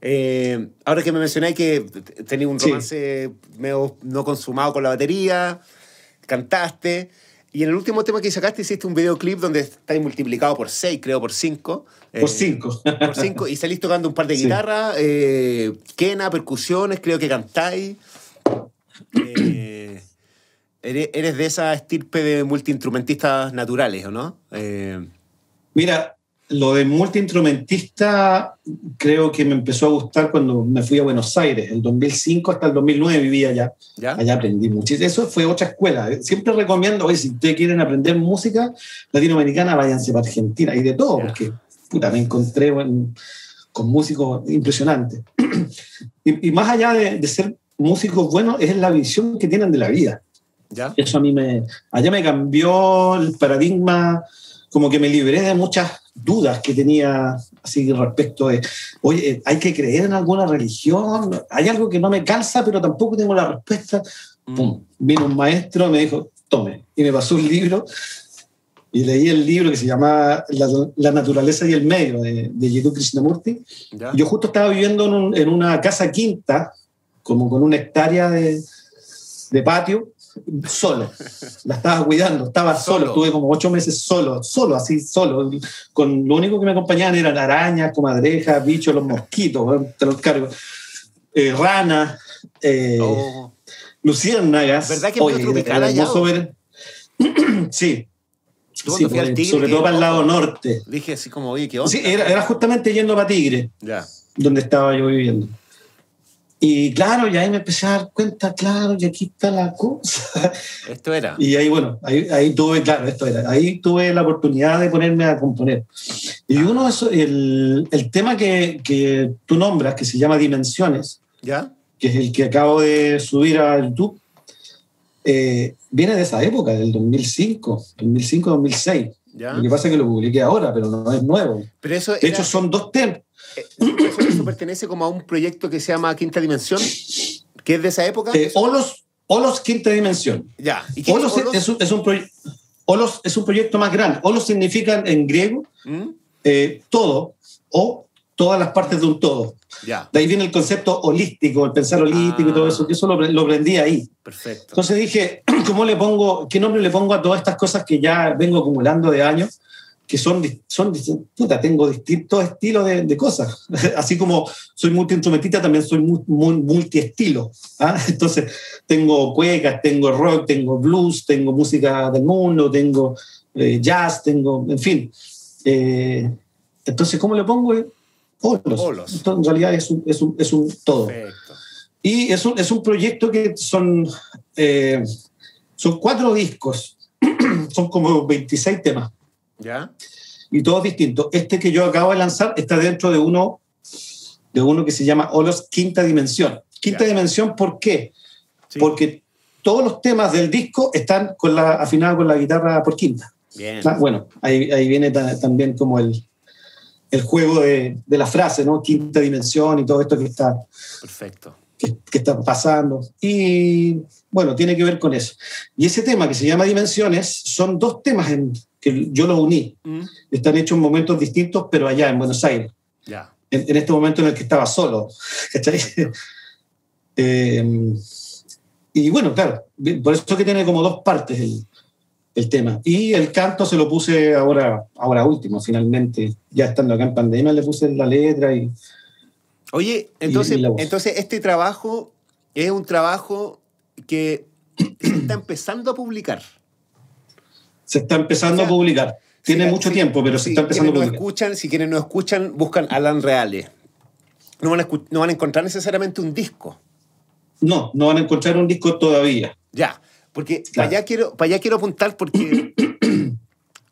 Eh, ahora que me mencionáis que tenías un Sí. romance medio no consumado con la batería, cantaste. Y en el último tema que sacaste hiciste un videoclip donde estáis multiplicado por 6, creo, por 5. Por 5. por 5. Y salís tocando un par de guitarras, eh, quena, percusiones, creo que cantáis. Eh, eres, de esa estirpe de multiinstrumentistas naturales, ¿o no? Eh, Mira, lo de multiinstrumentista creo que me empezó a gustar cuando me fui a Buenos Aires. El 2005 hasta el 2009 vivía allá. Allá aprendí muchísimo. Eso fue otra escuela. Siempre recomiendo, oye, si ustedes quieren aprender música latinoamericana, váyanse para Argentina. Y de todo, porque puta, me encontré con músicos impresionantes. (clears throat) y, más allá de, ser músicos buenos, es la visión que tienen de la vida. ¿Ya? Eso a mí me... Allá me cambió el paradigma como que me libré de muchas dudas que tenía así respecto de, oye, hay que creer en alguna religión, hay algo que no me calza, pero tampoco tengo la respuesta. Mm. Pum, vino un maestro, me dijo, tome, y me pasó un libro, y leí el libro que se llama La, naturaleza y el medio, de, de Yiddu Krishnamurti. Yo justo estaba viviendo en, en, una casa quinta, como con una hectárea de, de patio, solo. La estaba cuidando, estaba solo. Tuve como ocho meses solo, solo, así, solo. Con, lo único que me acompañaban eran arañas, comadrejas, bichos, los mosquitos, te los cargo. Eh, ranas, eh, oh. luciérnagas. ¿Verdad que es tropical allá? Ver... (clears throat) sí. sí sobre todo para el lado norte. Dije así como, oye, ¿qué onda? Sí, era, era justamente yendo para Tigre, ya. donde estaba yo viviendo. Y claro, y ahí me empecé a dar cuenta, claro, y aquí está la cosa. Esto era. Y ahí, bueno, ahí, ahí tuve, claro, esto era. Ahí tuve la oportunidad de ponerme a componer. Y uno, el, el tema que, que, tú nombras, que se llama Dimensiones, ¿Ya? que es el que acabo de subir a YouTube, eh, viene de esa época, del 2005, 2005-2006. Lo que pasa es que lo publiqué ahora, pero no es nuevo. Pero eso de hecho, son dos temas eso, pertenece como a un proyecto que se llama Quinta Dimensión, que es de esa época. Eh, Olos, Olos Quinta Dimensión. Ya. Olos, es, un, es, un Olos es un proyecto más grande. Olos significa en griego ¿Mm? eh, todo o todas las partes de un todo. Ya. De ahí viene el concepto holístico, el pensar holístico y todo eso, que eso lo, lo aprendí ahí. Perfecto. Entonces dije, (clears throat) ¿cómo le pongo, qué nombre le pongo a todas estas cosas que ya vengo acumulando de años? Que son, son puta, tengo distintos estilos de, de, cosas. (laughs) Así como soy multiinstrumentista, también soy muy, multiestilo. ¿ah? (laughs) Entonces, tengo cuecas, tengo rock, tengo blues, tengo música del mundo, tengo eh, jazz, tengo, en fin. Eh, entonces, ¿cómo le pongo? Olos. Entonces, en realidad es un, es un, es un todo. Perfecto. Y es un, es un proyecto que son, eh, son cuatro discos, (clears throat) son como 26 temas. ¿Ya? Y todos distintos. Este que yo acabo de lanzar está dentro de uno, de uno que se llama Olos Quinta Dimensión. Quinta Dimensión, ¿por qué? Porque todos los temas del disco están con la, afinados con la guitarra por quinta. Bien. Ah, bueno, ahí, ahí viene también como el, el juego de, de, la frase, ¿no? Quinta dimensión y todo esto que está. Perfecto. Que, que, está pasando. Y bueno, tiene que ver con eso. Y ese tema que se llama Dimensiones son dos temas en, que yo los uní. Mm. Están hechos en momentos distintos, pero allá en Buenos Aires. En, este momento en el que estaba solo. (laughs) eh, y bueno, claro, por eso que tiene como dos partes el, el, tema. Y el canto se lo puse ahora, ahora último, finalmente, ya estando acá en pandemia, le puse la letra y... Oye, entonces, entonces este trabajo es un trabajo que se está empezando a publicar se está empezando a publicar. Tiene mucho tiempo, pero se está empezando a publicar. escuchan, si quienes no escuchan, buscan Alan Reales. No van, a, no van a encontrar necesariamente un disco. No, no van a encontrar un disco todavía. Ya, porque para, allá quiero, para allá quiero apuntar porque... (clears throat)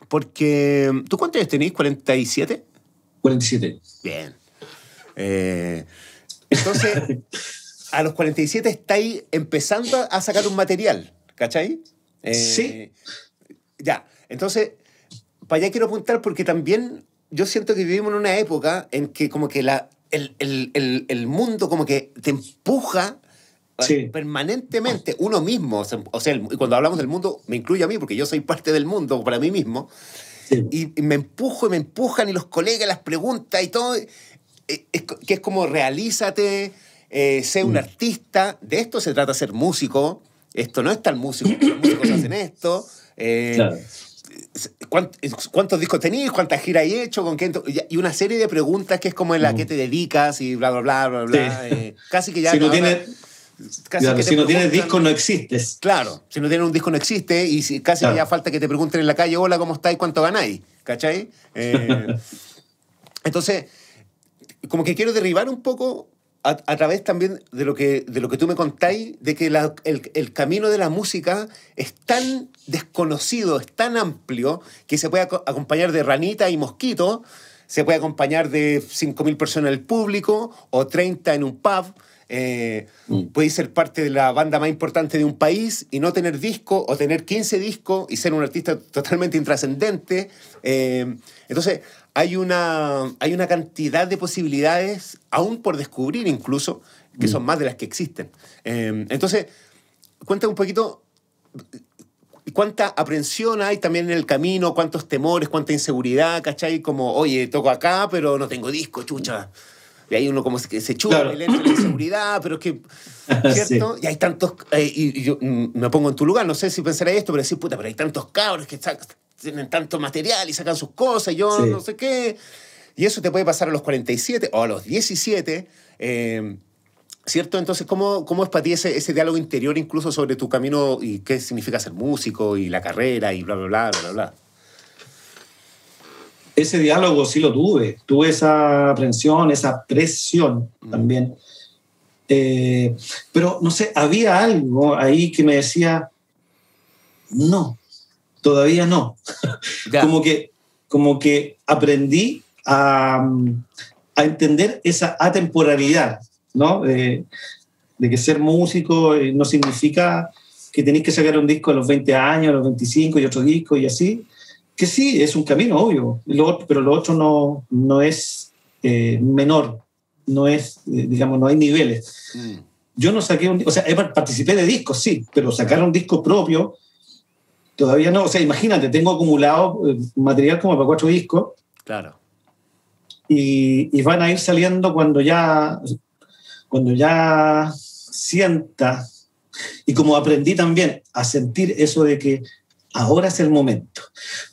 porque ¿Tú cuántos años tenés? ¿47? 47. Bien. Eh, entonces, (laughs) a los 47 estáis empezando a sacar un material, ¿cachai? Eh, sí. Ya, entonces, para allá quiero apuntar porque también yo siento que vivimos en una época en que como que la, el, el, el, mundo como que te empuja eh, permanentemente, uno mismo, o sea, cuando hablamos del mundo, me incluye a mí porque yo soy parte del mundo para mí mismo, y, me empujo y me empujan y los colegas las preguntas y todo, eh, es, que es como realízate, eh, sé un mm. artista, de esto se trata ser músico, esto no es tal músico, los músicos hacen esto, claro. ¿Cuántos discos tenéis? ¿Cuántas giras hay hecho? ¿Con quién? Y una serie de preguntas que es como en la que te dedicas y bla, bla, bla, bla, bla. casi que ya... Si no tienes... si no tienes disco no existes. Claro, si no tienes un disco no existe y si casi ya falta que te pregunten en la calle, hola, ¿cómo estáis? ¿Cuánto ganáis? ¿Cachai? (laughs) entonces, como que quiero derribar un poco a, través también de lo que, de lo que tú me contáis, de que el, el, camino de la música es tan desconocido, es tan amplio, que se puede acompañar de ranita y mosquito, se puede acompañar de 5.000 personas en el público o 30 en un pub. Eh, mm. Puede ser parte de la banda más importante de un país y no tener disco, o tener 15 discos y ser un artista totalmente intrascendente. Eh, entonces, hay una, hay una cantidad de posibilidades, aún por descubrir incluso, que mm. son más de las que existen. Em, entonces, cuenta un poquito cuánta aprensión hay también en el camino, cuántos temores, cuánta inseguridad, ¿cachai? Como, oye, toco acá, pero no tengo disco, chucha. Y ahí uno como que se chupa claro. el la inseguridad, pero es que, (laughs) ¿cierto? Y hay tantos, eh, y, yo mm, me pongo en tu lugar, no sé si pensaré esto, pero decir, puta, pero hay tantos cabros que están tienen tanto material y sacan sus cosas, y yo no sé qué. Y eso te puede pasar a los 47 o a los 17. Eh, ¿Cierto? Entonces, ¿cómo, cómo es para ti ese, ese, diálogo interior incluso sobre tu camino y qué significa ser músico y la carrera y bla, bla, bla, bla, bla? Ese diálogo sí lo tuve. Tuve esa aprensión, esa presión mm. también. Eh, pero, no sé, había algo ahí que me decía, no, todavía no. (laughs) como, que, como que aprendí a, a entender esa atemporalidad, ¿no? De, que ser músico eh, no significa que tenéis que sacar un disco a los 20 años, a los 25 y otro disco y así. Que sí, es un camino, obvio, pero lo otro no, no es eh, menor, no es, eh, digamos, no hay niveles. Mm. Yo no saqué un o sea, participé de discos, sí, pero sacar un disco propio Todavía no, o sea, imagínate, tengo acumulado eh, material como para cuatro discos. Claro. Y, van a ir saliendo cuando ya, cuando ya sienta, y como aprendí también a sentir eso de que ahora es el momento,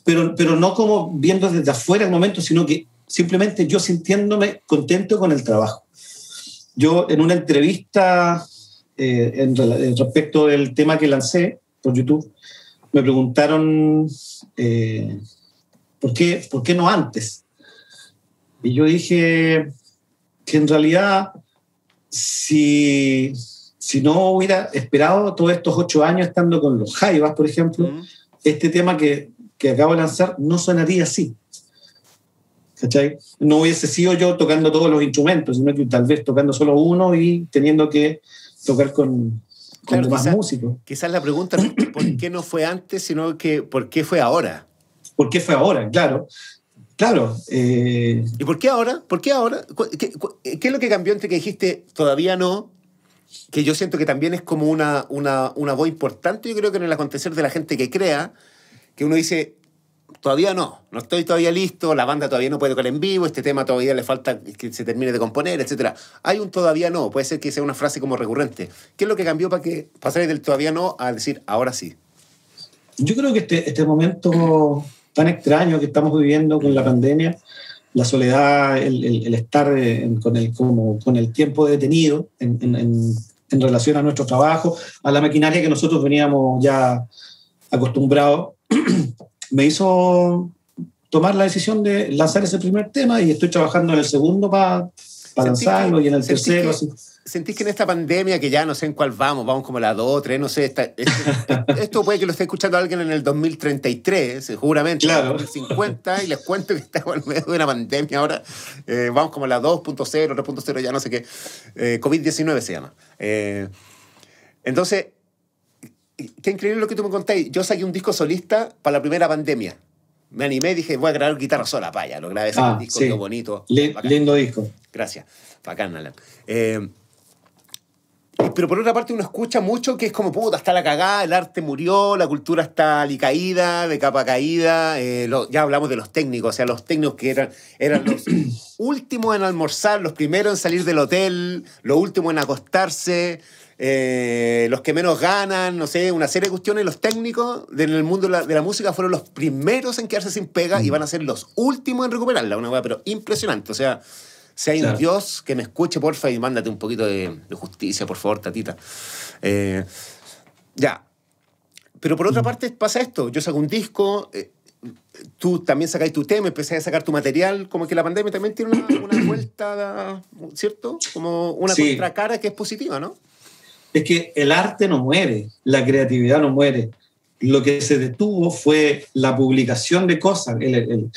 pero, pero no como viendo desde afuera el momento, sino que simplemente yo sintiéndome contento con el trabajo. Yo en una entrevista eh, en, respecto del tema que lancé por YouTube, me preguntaron eh, ¿por, qué, ¿por qué no antes? Y yo dije que en realidad si, si no hubiera esperado todos estos ocho años estando con los Jaivas, por ejemplo, este tema que, que acabo de lanzar no sonaría así. ¿Cachai? No hubiese sido yo tocando todos los instrumentos, sino que tal vez tocando solo uno y teniendo que tocar con, claro, más músicos. Quizás la pregunta no es por qué no fue antes, sino que por qué fue ahora. ¿Por qué fue ahora? Claro. Claro. Eh, ¿Y por qué ahora? ¿Por qué ahora? ¿Qué, es lo que cambió entre que dijiste todavía no? Que yo siento que también es como una, una, una voz importante, yo creo que en el acontecer de la gente que crea, que uno dice, todavía no, no estoy todavía listo, la banda todavía no puede tocar en vivo, este tema todavía le falta que se termine de componer, etc. Hay un todavía no, puede ser que sea una frase como recurrente. ¿Qué es lo que cambió para que pasarais del todavía no a decir ahora sí? Yo creo que este, este momento tan extraño que estamos viviendo con la pandemia, la soledad, el, estar con, el, con el tiempo detenido en, en, en relación a nuestro trabajo, a la maquinaria que nosotros veníamos ya acostumbrados me hizo tomar la decisión de lanzar ese primer tema y estoy trabajando en el segundo para lanzarlo y en el tercero. ¿Sentís que en esta pandemia, que ya no sé en cuál vamos, vamos como la 2, 3, no sé, (laughs) esto, puede que lo esté escuchando alguien en el 2033, seguramente, claro. 2050, y les cuento que estamos en medio de una pandemia ahora, eh, vamos como la 2.0, 3.0, ya no sé qué, eh, COVID-19 se llama. Eh, entonces, qué increíble lo que tú me contáis. Yo saqué un disco solista para la primera pandemia. Me animé y dije, voy a grabar guitarra sola, vaya. Lo grabé, ese ah, disco, sí. bonito. lindo disco. Gracias. Bacán, Alan. Eh, pero por otra parte uno escucha mucho que es como, puta, está la cagada, el arte murió, la cultura está alicaída, de capa caída. Eh, ya hablamos de los técnicos, o sea, los técnicos que eran, eran los (clears throat) últimos en almorzar, los primeros en salir del hotel, los últimos en acostarse, eh, los que menos ganan, no sé, una serie de cuestiones, los técnicos en el mundo de la, de la música fueron los primeros en quedarse sin pega y van a ser los últimos en recuperarla, una weá, pero impresionante. O sea, si hay un. Dios que me escuche, porfa, y mándate un poquito de, de justicia, por favor, tatita. Eh, ya. Pero por otra parte pasa esto, yo saco un disco, eh, tú también sacáis tu tema, empecé a sacar tu material, como que la pandemia también tiene una, una vuelta, ¿cierto? Como una Sí. contracara que es positiva, ¿no? Es que el arte no muere, la creatividad no muere. Lo que se detuvo fue la publicación de cosas, el- el-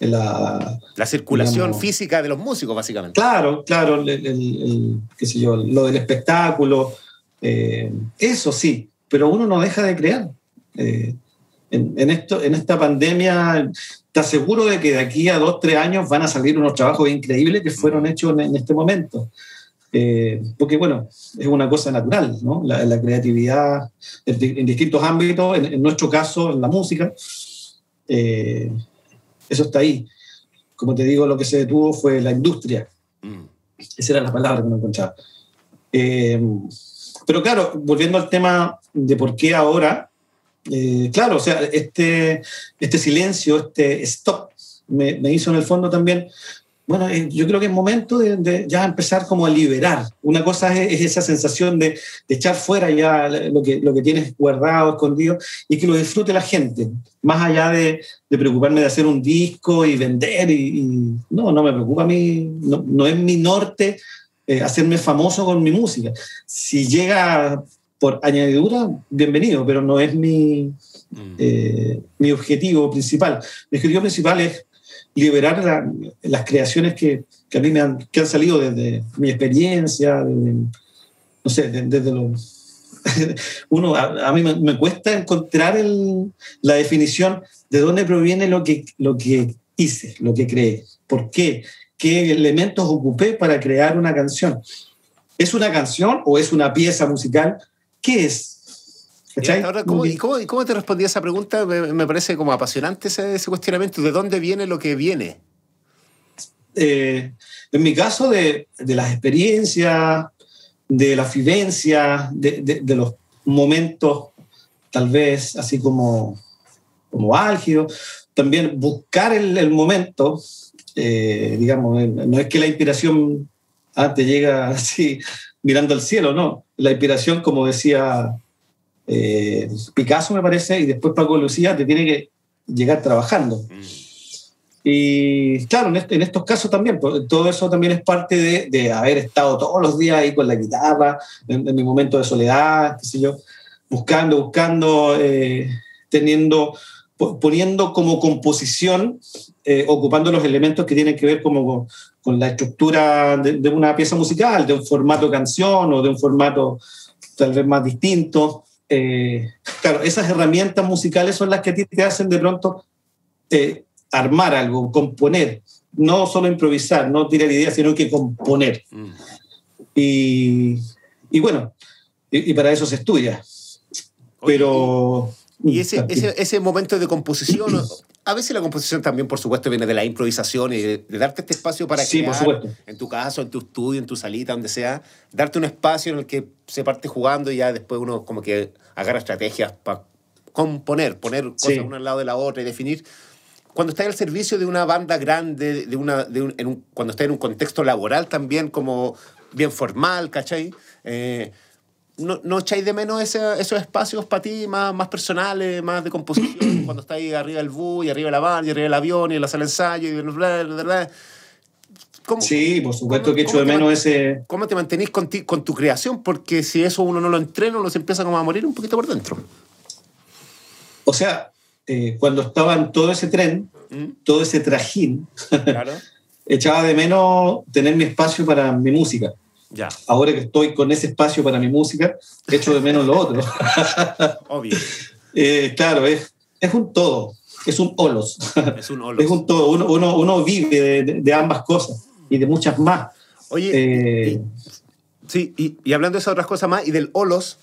el- la, La circulación Digamos- física de los músicos, básicamente. Claro, claro, qué sé yo, lo del espectáculo, eh, eso sí, pero uno no deja de crear. Eh, en, en esto, en esta pandemia, te aseguro de que de aquí a dos, tres años van a salir unos trabajos increíbles que fueron hechos en, en este momento. Eh, porque, bueno, es una cosa natural, ¿no? La, la creatividad en, di- en distintos ámbitos, en, en nuestro caso, en la música, eh, eso está ahí. Como te digo, lo que se detuvo fue la industria. Mm. Esa era la palabra que no encontraba. Eh, pero claro, volviendo al tema de por qué ahora, claro, o sea, este, este silencio, este stop, me, me hizo en el fondo también, bueno, eh, yo creo que es momento de, de ya empezar como a liberar. Una cosa es, es esa sensación de, de echar fuera ya lo que, lo que tienes guardado, escondido, y que lo disfrute la gente, más allá de, de preocuparme de hacer un disco y vender, y, y no, no me preocupa a mí, no, no es mi norte eh, hacerme famoso con mi música. Si llega por añadidura, bienvenido, pero no es mi, Mm. eh, mi objetivo principal. Mi objetivo principal es liberar la- las creaciones que, que a mí me han, que han salido desde mi experiencia, desde, no sé, de- desde lo... (laughs) Uno, a, a mí me, me cuesta encontrar el- la definición de dónde proviene lo que, lo que hice, lo que creé, por qué, qué elementos ocupé para crear una canción. ¿Es una canción o es una pieza musical? ¿Qué es? Y ¿Cachai? ahora, ¿cómo, y cómo, y cómo te respondí a esa pregunta? Me, me parece como apasionante ese, ese cuestionamiento. ¿De dónde viene lo que viene? eh, en mi caso, de, de las experiencias, de las vivencias, de, de- de los momentos tal vez así como, como álgidos, también buscar el, el momento, eh, digamos, eh, no es que la inspiración ah, te llega así mirando al cielo, no, la inspiración, como decía eh, Picasso, me parece, y después Paco Lucía, te tiene que llegar trabajando. Y claro, en, este- en estos casos también, todo eso también es parte de, de haber estado todos los días ahí con la guitarra, en, en mi momento de soledad, qué sé yo, buscando, buscando, eh, teniendo, po- poniendo como composición, eh, ocupando los elementos que tienen que ver como con, con la estructura de, de una pieza musical, de un formato canción o de un formato tal vez más distinto. Eh, claro, esas herramientas musicales son las que a ti te hacen de pronto eh, armar algo, componer, no solo improvisar, no tirar ideas, sino que componer. Mm. Y, y bueno, y, y para eso se estudia. Pero... Y ese, ese, ese momento de composición, a veces la composición también, por supuesto, viene de la improvisación y de, de darte este espacio para Sí, crear, en tu caso, en tu estudio, en tu salita, donde sea, darte un espacio en el que se parte jugando y ya después uno como que agarra estrategias para componer, poner cosas Sí. una al lado de la otra y definir. Cuando estás al servicio de una banda grande, de una, de un- en un- cuando estás en un contexto laboral también como bien formal, ¿cachai? Eh, ¿No, no echáis de menos ese- esos espacios para ti más, más personales, más de composición? (clears throat) cuando estás ahí arriba del bus y arriba de la van y arriba del avión y en la sala de ensayo y bla, bla, bla. ¿Cómo, Sí, por supuesto ¿Cómo- que echo de menos ese... ¿Cómo te mantenís con, ti- con tu creación? Porque si eso uno no lo entrena, uno se empieza como a morir un poquito por dentro. O sea, eh, cuando estaba en todo ese tren, ¿Mm? todo ese trajín, Claro. (laughs) echaba de menos tener mi espacio para mi música. Ya, Ahora que estoy con ese espacio para mi música, echo de menos lo otro. (laughs) obvio. Eh, claro, es, es un todo, es un holos. Es un holos. (laughs) Es un todo, uno, uno, uno vive de, de- ambas cosas y de muchas más. Oye, Eh, y- sí, y, y hablando de esas otras cosas más y del holos,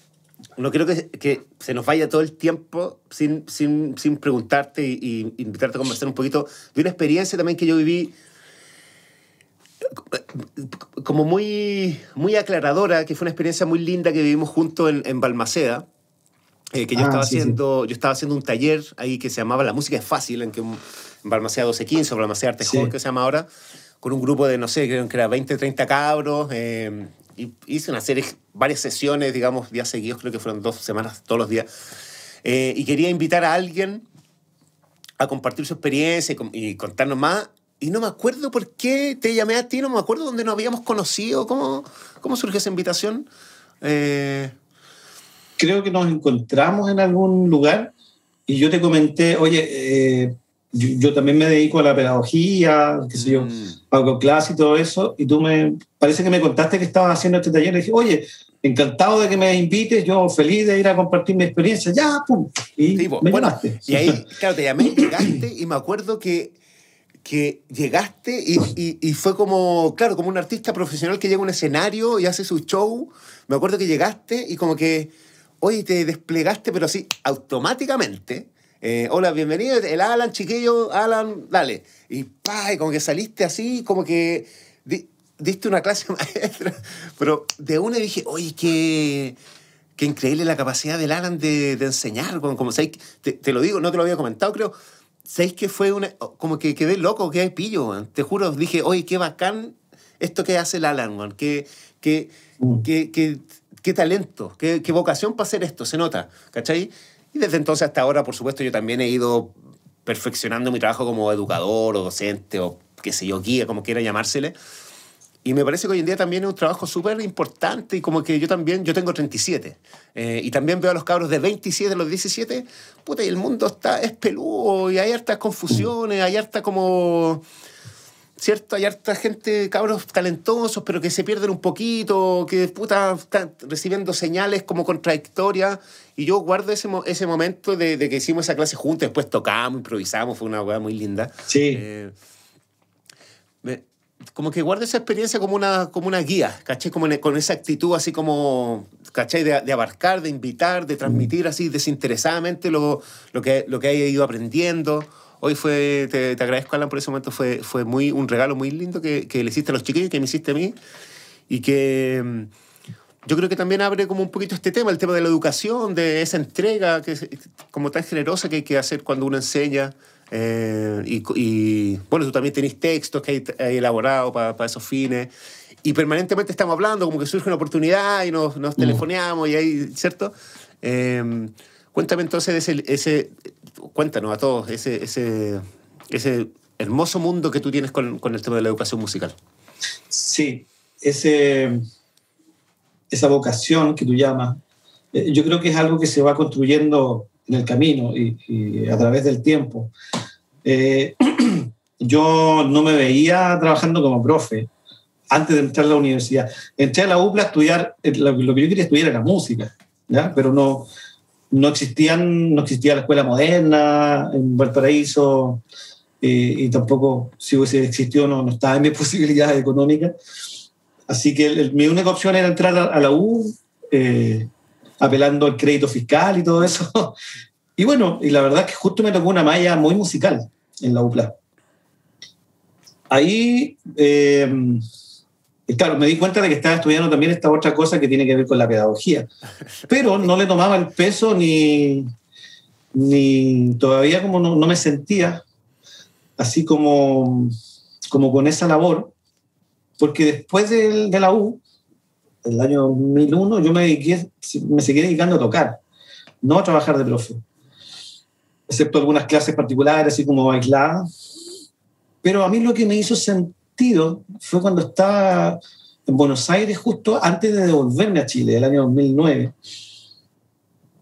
no quiero que, que se nos vaya todo el tiempo sin, sin, sin preguntarte y, y invitarte a conversar un poquito de una experiencia también que yo viví como muy, muy aclaradora, que fue una experiencia muy linda que vivimos juntos en, en Balmaceda. Eh, que yo, Ah, estaba sí, haciendo, yo estaba haciendo un taller ahí que se llamaba La Música es Fácil, en, que, en Balmaceda 1215 o Balmaceda Arte Sí. Joven, que se llama ahora, con un grupo de, no sé, creo que era 20, 30 cabros. eh, y hice una serie, varias sesiones, digamos, días seguidos, creo que fueron dos semanas, todos los días. Eh, y quería invitar a alguien a compartir su experiencia y, y contarnos más. Y no me acuerdo por qué te llamé a ti, no me acuerdo dónde nos habíamos conocido, cómo, cómo surgió esa invitación. Eh, Creo que nos encontramos en algún lugar y yo te comenté, oye, eh, yo, yo también me dedico a la pedagogía, qué sé yo, mm, hago clase y todo eso, y tú me, parece que me contaste que estabas haciendo este taller, y dije, oye, encantado de que me invites, yo feliz de ir a compartir mi experiencia, ya, pum, y Sí, me bueno, llamaste. y ahí, claro, te llamé, llegaste y me acuerdo que, que llegaste y, y- y fue como, claro, como un artista profesional que llega a un escenario y hace su show. Me acuerdo que llegaste y como que, oye, te desplegaste, pero así, automáticamente. Eh, hola, bienvenido, el Alan, chiquillo, Alan, dale. Y pa, y como que saliste así, como que di- diste una clase (laughs) maestra, pero de una dije, oye, qué, qué increíble la capacidad del Alan de, de enseñar. Como, como. Te, te lo digo, no te lo había comentado, creo. ¿Sabéis que fue una. Como que quedé loco, quedé pillo. Te juro, dije, oye, qué bacán esto que hace el Alan. Qué, qué, Mm. qué, qué, qué talento, qué, qué vocación para hacer esto, se nota, ¿cachai? Y desde entonces hasta ahora, por supuesto, yo también he ido perfeccionando mi trabajo como educador o docente o qué sé yo, guía, como quiera llamársele. Y me parece que hoy en día también es un trabajo súper importante y como que yo también, yo tengo 37 eh, y también veo a los cabros de 27, a los 17, puta, y el mundo está, es peludo y hay hartas confusiones, hay harta como, cierto, hay harta gente, cabros talentosos, pero que se pierden un poquito, que puta, están recibiendo señales como contradictorias. Y yo guardo ese, ese momento de, de que hicimos esa clase juntos, después tocamos, improvisamos, fue una weá muy linda. Sí, Eh, como que guardo esa experiencia como una, como una guía, ¿cachai? Como en- con esa actitud así como, ¿cachai? De, de abarcar, de invitar, de transmitir así desinteresadamente lo, lo, que, lo que he ido aprendiendo. Hoy fue, te, te agradezco, Alan, por ese momento, fue, fue muy, un regalo muy lindo que, que le hiciste a los chiquillos, que me hiciste a mí, y que mm, yo creo que también abre como un poquito este tema, el tema de la educación, de esa entrega que como tan generosa que hay que hacer cuando uno enseña. Eh, y, y, bueno, tú también tenés textos que hay, hay elaborado para esos fines. Y permanentemente estamos hablando, como que surge una oportunidad y nos, nos telefoneamos y ahí, ¿cierto? Eh, cuéntame entonces ese, ese, cuéntanos a todos, ese, ese, ese hermoso mundo que tú tienes con, con el tema de la educación musical. sí, ese, esa vocación que tú llamas, eh, yo creo que es algo que se va construyendo en el camino y, y a través del tiempo. Eh, (clears throat) yo no me veía trabajando como profe antes de entrar a la universidad. Entré a la UPLA a estudiar, eh, lo, que yo quería estudiar era música, ¿ya? pero no, no, existían, no existía la escuela moderna en Valparaíso eh, y tampoco si hubiese existido no, no estaba en mis (laughs) posibilidades económicas. Así que el- el- mi única opción era entrar a, a la U, eh, apelando al crédito fiscal y todo eso. (laughs) Y bueno, y la verdad es que justo me tocó una malla muy musical en la UPLA. Ahí, eh, y claro, me di cuenta de que estaba estudiando también esta otra cosa que tiene que ver con la pedagogía, (laughs) pero no le tomaba el peso ni, ni todavía como no, no me sentía así como, como con esa labor, porque después del- de, la U, el año 2001, yo me, dediqué, me seguí dedicando a tocar, no a trabajar de profe, excepto algunas clases particulares, así como aisladas. Pero a mí lo que me hizo sentido fue cuando estaba en Buenos Aires justo antes de devolverme a Chile, el año 2009.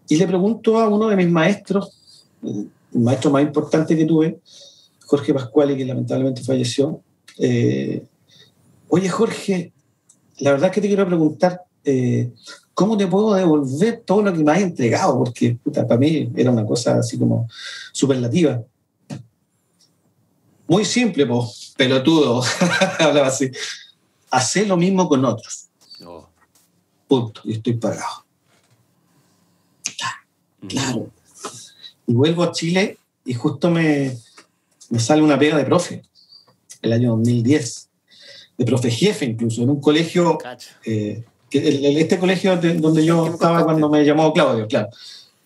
Y le pregunto a uno de mis maestros, el maestro más importante que tuve, Jorge Pascuali, que lamentablemente falleció. eh, Oye, Jorge, la verdad es que te quiero preguntar, eh, ¿cómo te puedo devolver todo lo que me has entregado? Porque puta, para mí era una cosa así como superlativa. Muy simple, pues, pelotudo, (laughs) hablaba así. Hacé lo mismo con otros. Oh. Punto. Y estoy pagado. Claro. Y vuelvo a Chile y justo me, me sale una pega de profe, el año 2010. de profe jefe incluso, en un colegio, eh, este colegio donde yo estaba cuando me llamó Claudio, claro.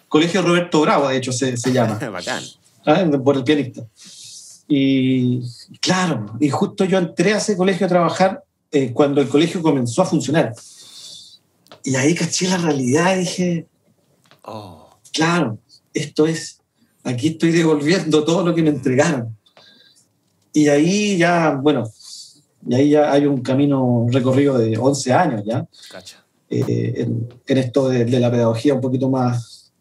Colegio Roberto Bravo, de hecho, se, se llama. (laughs) Bacán. ¿Ah? Por el pianista. Y claro, y justo yo entré a ese colegio a trabajar eh, cuando el colegio comenzó a funcionar. Y ahí caché la realidad y dije, oh. claro, esto es, aquí estoy devolviendo todo lo que me entregaron. Y ahí ya, bueno, y ahí ya hay un camino recorrido de 11 años ya. Eh, en, esto de, la pedagogía un poquito más,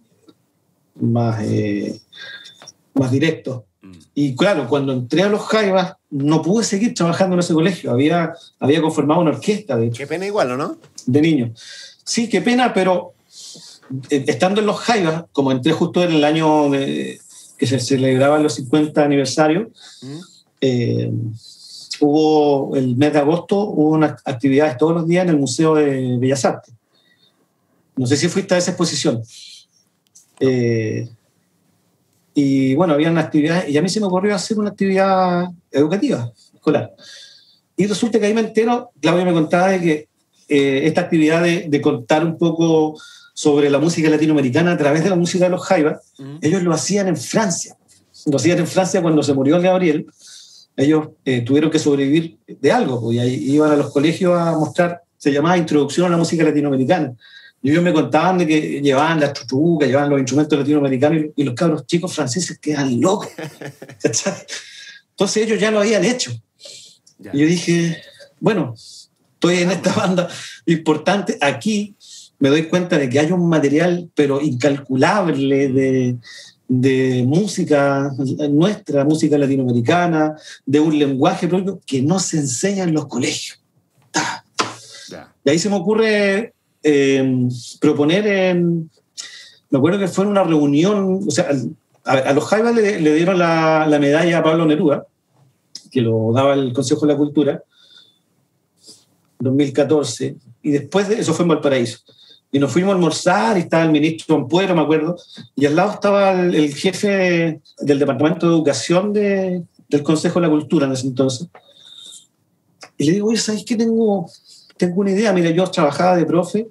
más, eh, más directo. Mm. Y claro, cuando entré a los Jaivas, no pude seguir trabajando en ese colegio. Había, había conformado una orquesta, de Qué pena igual, ¿no? De niño. Sí, qué pena, pero eh, estando en los Jaivas, como entré justo en el año que se celebraban los 50 aniversarios, mm hubo el mes de agosto, hubo unas actividades todos los días en el Museo de Bellas Artes. No sé si fuiste a esa exposición. Eh, y bueno, había una actividad, y a mí se me ocurrió hacer una actividad educativa, escolar. Y resulta que ahí me entero, Claudia me contaba de que eh, esta actividad de, contar un poco sobre la música latinoamericana a través de la música de los Jaivas, ellos lo hacían en Francia. Lo hacían en Francia cuando se murió Gabriel ellos eh, tuvieron que sobrevivir de algo, pues, y ahí iban a los colegios a mostrar, se llamaba Introducción a la Música Latinoamericana. Y ellos me contaban de que llevaban las chuchucas, llevaban los instrumentos latinoamericanos y, los cabros chicos franceses quedan locos. (laughs) Entonces ellos ya lo habían hecho. Y yo dije, bueno, estoy en esta banda importante. Aquí me doy cuenta de que hay un material, pero incalculable de, de música nuestra, música latinoamericana, de un lenguaje propio que no se enseña en los colegios. Y ahí se me ocurre em, proponer, en, me acuerdo que fue en una reunión, o sea, a, los Jaivas le, dieron la, la, medalla a Pablo Neruda, que lo daba el Consejo de la Cultura, 2014, y después de eso fue en Valparaíso y nos fuimos a almorzar y estaba el ministro Ampuero, me acuerdo, y al lado estaba el, jefe del Departamento de Educación de, del Consejo de la Cultura en ese entonces. Y le digo, oye, ¿sabes qué? Tengo, tengo una idea. Mira, yo trabajaba de profe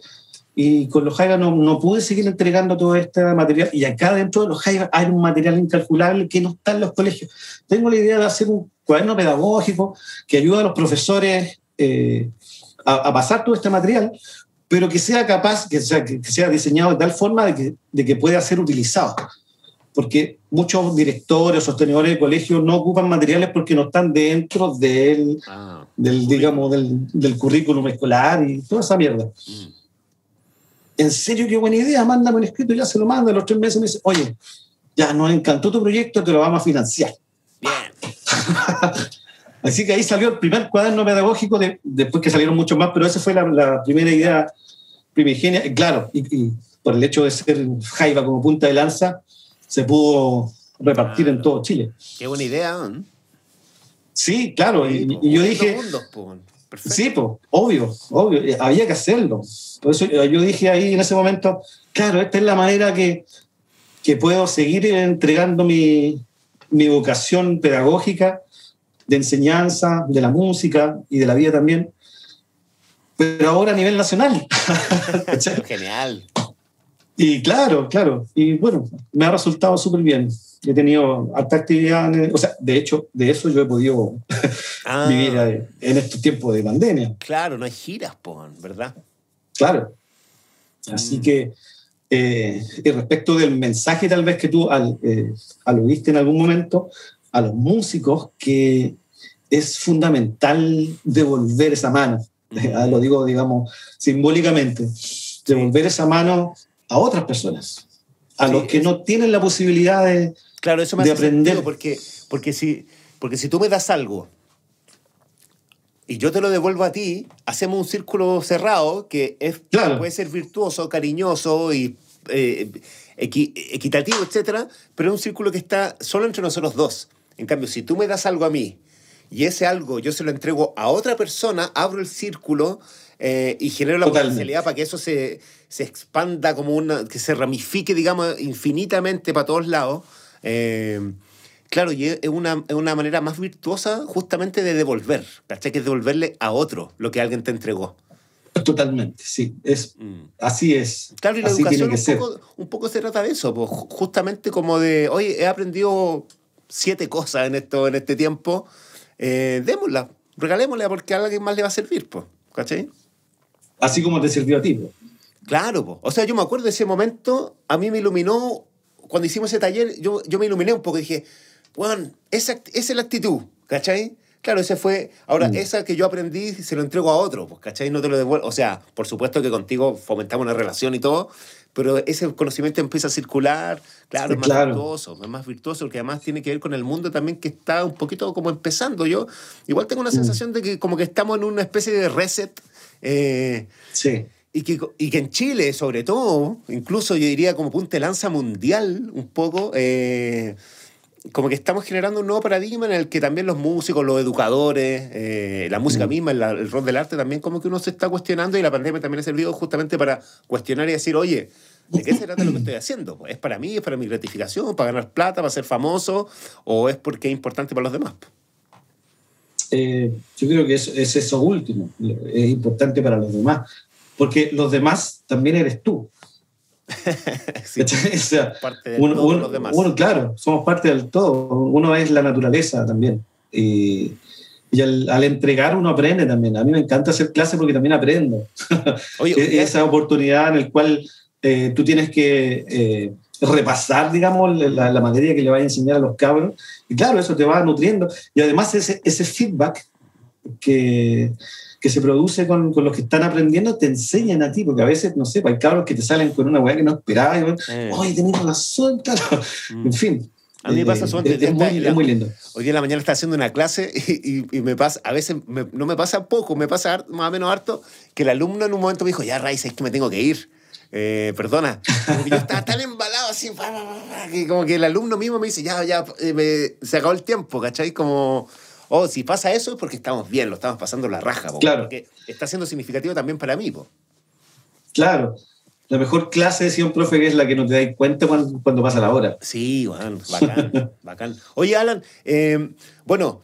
y con los Jaivas no, no, pude seguir entregando todo este material. Y acá dentro de los Jaivas hay un material incalculable que no está en los colegios. Tengo la idea de hacer un cuaderno pedagógico que ayude a los profesores eh, a, a, pasar todo este material, pero que sea capaz, que sea, que sea diseñado de tal forma de que, de que pueda ser utilizado. Porque muchos directores o sostenedores de colegios no ocupan materiales porque no están dentro del, ah, del digamos, del, del, currículum escolar y toda esa mierda. Mm. En serio, qué buena idea, mándame un escrito, ya se lo manda, a los tres meses me dice, oye, ya nos encantó tu proyecto, te lo vamos a financiar. Bien. (laughs) Así que ahí salió el primer cuaderno pedagógico, de, después que salieron muchos más, pero esa fue la, primera idea primigenia. Claro, y, por el hecho de ser Jaiba como punta de lanza, se pudo repartir en todo Chile. Qué buena idea. ¿eh? Sí, claro. y, yo dije... sí, pues, obvio, obvio, había que hacerlo. Por eso yo dije ahí en ese momento, claro, esta es la manera que, que puedo seguir entregando mi, mi vocación pedagógica de enseñanza, de la música y de la vida también, pero ahora a nivel nacional. (laughs) Genial. Y claro, claro. Y bueno, me ha resultado súper bien. He tenido alta actividad, o sea, de hecho, de eso yo he podido ah. vivir en estos tiempos de pandemia. Claro, no hay giras, ¿verdad? Claro. Así mm. que, eh, respecto del mensaje tal vez que tú al, eh, aludiste en algún momento, a los músicos que es fundamental devolver esa mano. (laughs) Ah, lo digo, digamos, simbólicamente. Devolver esa mano a otras personas, a los que no tienen la posibilidad de, claro, eso me de aprender. Porque, porque, si, porque si tú me das algo y yo te lo devuelvo a ti, hacemos un círculo cerrado que es, puede ser virtuoso, cariñoso y eh, equitativo, etcétera, pero es un círculo que está solo entre nosotros dos. En cambio, si tú me das algo a mí y ese algo yo se lo entrego a otra persona, abro el círculo eh, y genero la potencialidad para que eso se, se, expanda como una, que se ramifique, digamos, infinitamente para todos lados. Eh, Claro, y es una, es una manera más virtuosa justamente de devolver, ¿cachai? Que es devolverle a otro lo que alguien te entregó. Totalmente, sí. Es, mm. Así es. Claro, y la educación un poco, un poco, se trata de eso, pues, justamente como de, oye, he aprendido siete cosas en, esto, en este tiempo, eh, démosla, regalémosla porque a alguien más le va a servir, pues, ¿cachai? Así como te sirvió a ti. Pues. Claro, pues. o sea, yo me acuerdo de ese momento, a mí me iluminó, cuando hicimos ese taller, yo, yo me iluminé un poco y dije, bueno, esa, esa es la actitud, ¿cachai? Claro, ese fue. Ahora, mm. esa que yo aprendí se lo entrego a otro, pues, ¿cachai? No te lo devuelvo. O sea, por supuesto que contigo fomentamos una relación y todo, pero ese conocimiento empieza a circular, claro, es más virtuoso, es más virtuoso, porque además tiene que ver con el mundo también que está un poquito como empezando. Yo igual tengo una mm. sensación de que como que estamos en una especie de reset. Eh, sí. Y que, y que en Chile, sobre todo, incluso yo diría como punta de lanza mundial, un poco, eh, como que estamos generando un nuevo paradigma en el que también los músicos, los educadores, eh, la música mm. misma, el, rol del arte también como que uno se está cuestionando y la pandemia también ha servido justamente para cuestionar y decir, oye, ¿de qué se trata lo que estoy haciendo? ¿Es para mí, es para mi gratificación, para ganar plata, para ser famoso o es porque es importante para los demás? Eh, yo creo que es, es eso último, es importante para los demás, porque los demás también eres tú. (laughs) parte de uno, los demás. Uno, claro, somos parte del todo. Uno es la naturaleza también. Y, y al, entregar uno aprende también. A mí me encanta hacer clase porque también aprendo. (laughs) (laughs) Oye, Esa oportunidad en la cual eh, tú tienes que eh, repasar, digamos, la, la, materia que le vas a enseñar a los cabros. Y claro, eso te va nutriendo. Y además ese, ese feedback que, que se produce con, con, los que están aprendiendo te enseñan a ti, porque a veces, no sé, pues, hay cabros que te salen con una weá que no esperabas, y eh. ¡ay, tenés razón! Claro. Mm. En fin. A mí me pasa eso es, muy, muy, lindo. Hoy día en la mañana está haciendo una clase (laughs) y, y, me pasa, a veces no me pasa poco, me pasa más o menos harto, que el alumno en un momento me dijo, ya, Raiz, es que me tengo que ir. Eh, perdona, yo estaba tan embalado así, que como que el alumno mismo me dice, ya, ya, eh, se acabó el tiempo, ¿cachai? Como, oh, si pasa eso es porque estamos bien, lo estamos pasando la raja, claro. porque está siendo significativo también para mí. Claro. La mejor clase, decía un profe, que es la que no te das cuenta cuando, pasa la hora. Sí, bacán, (laughs) bacán. Oye, Alan, eh, bueno,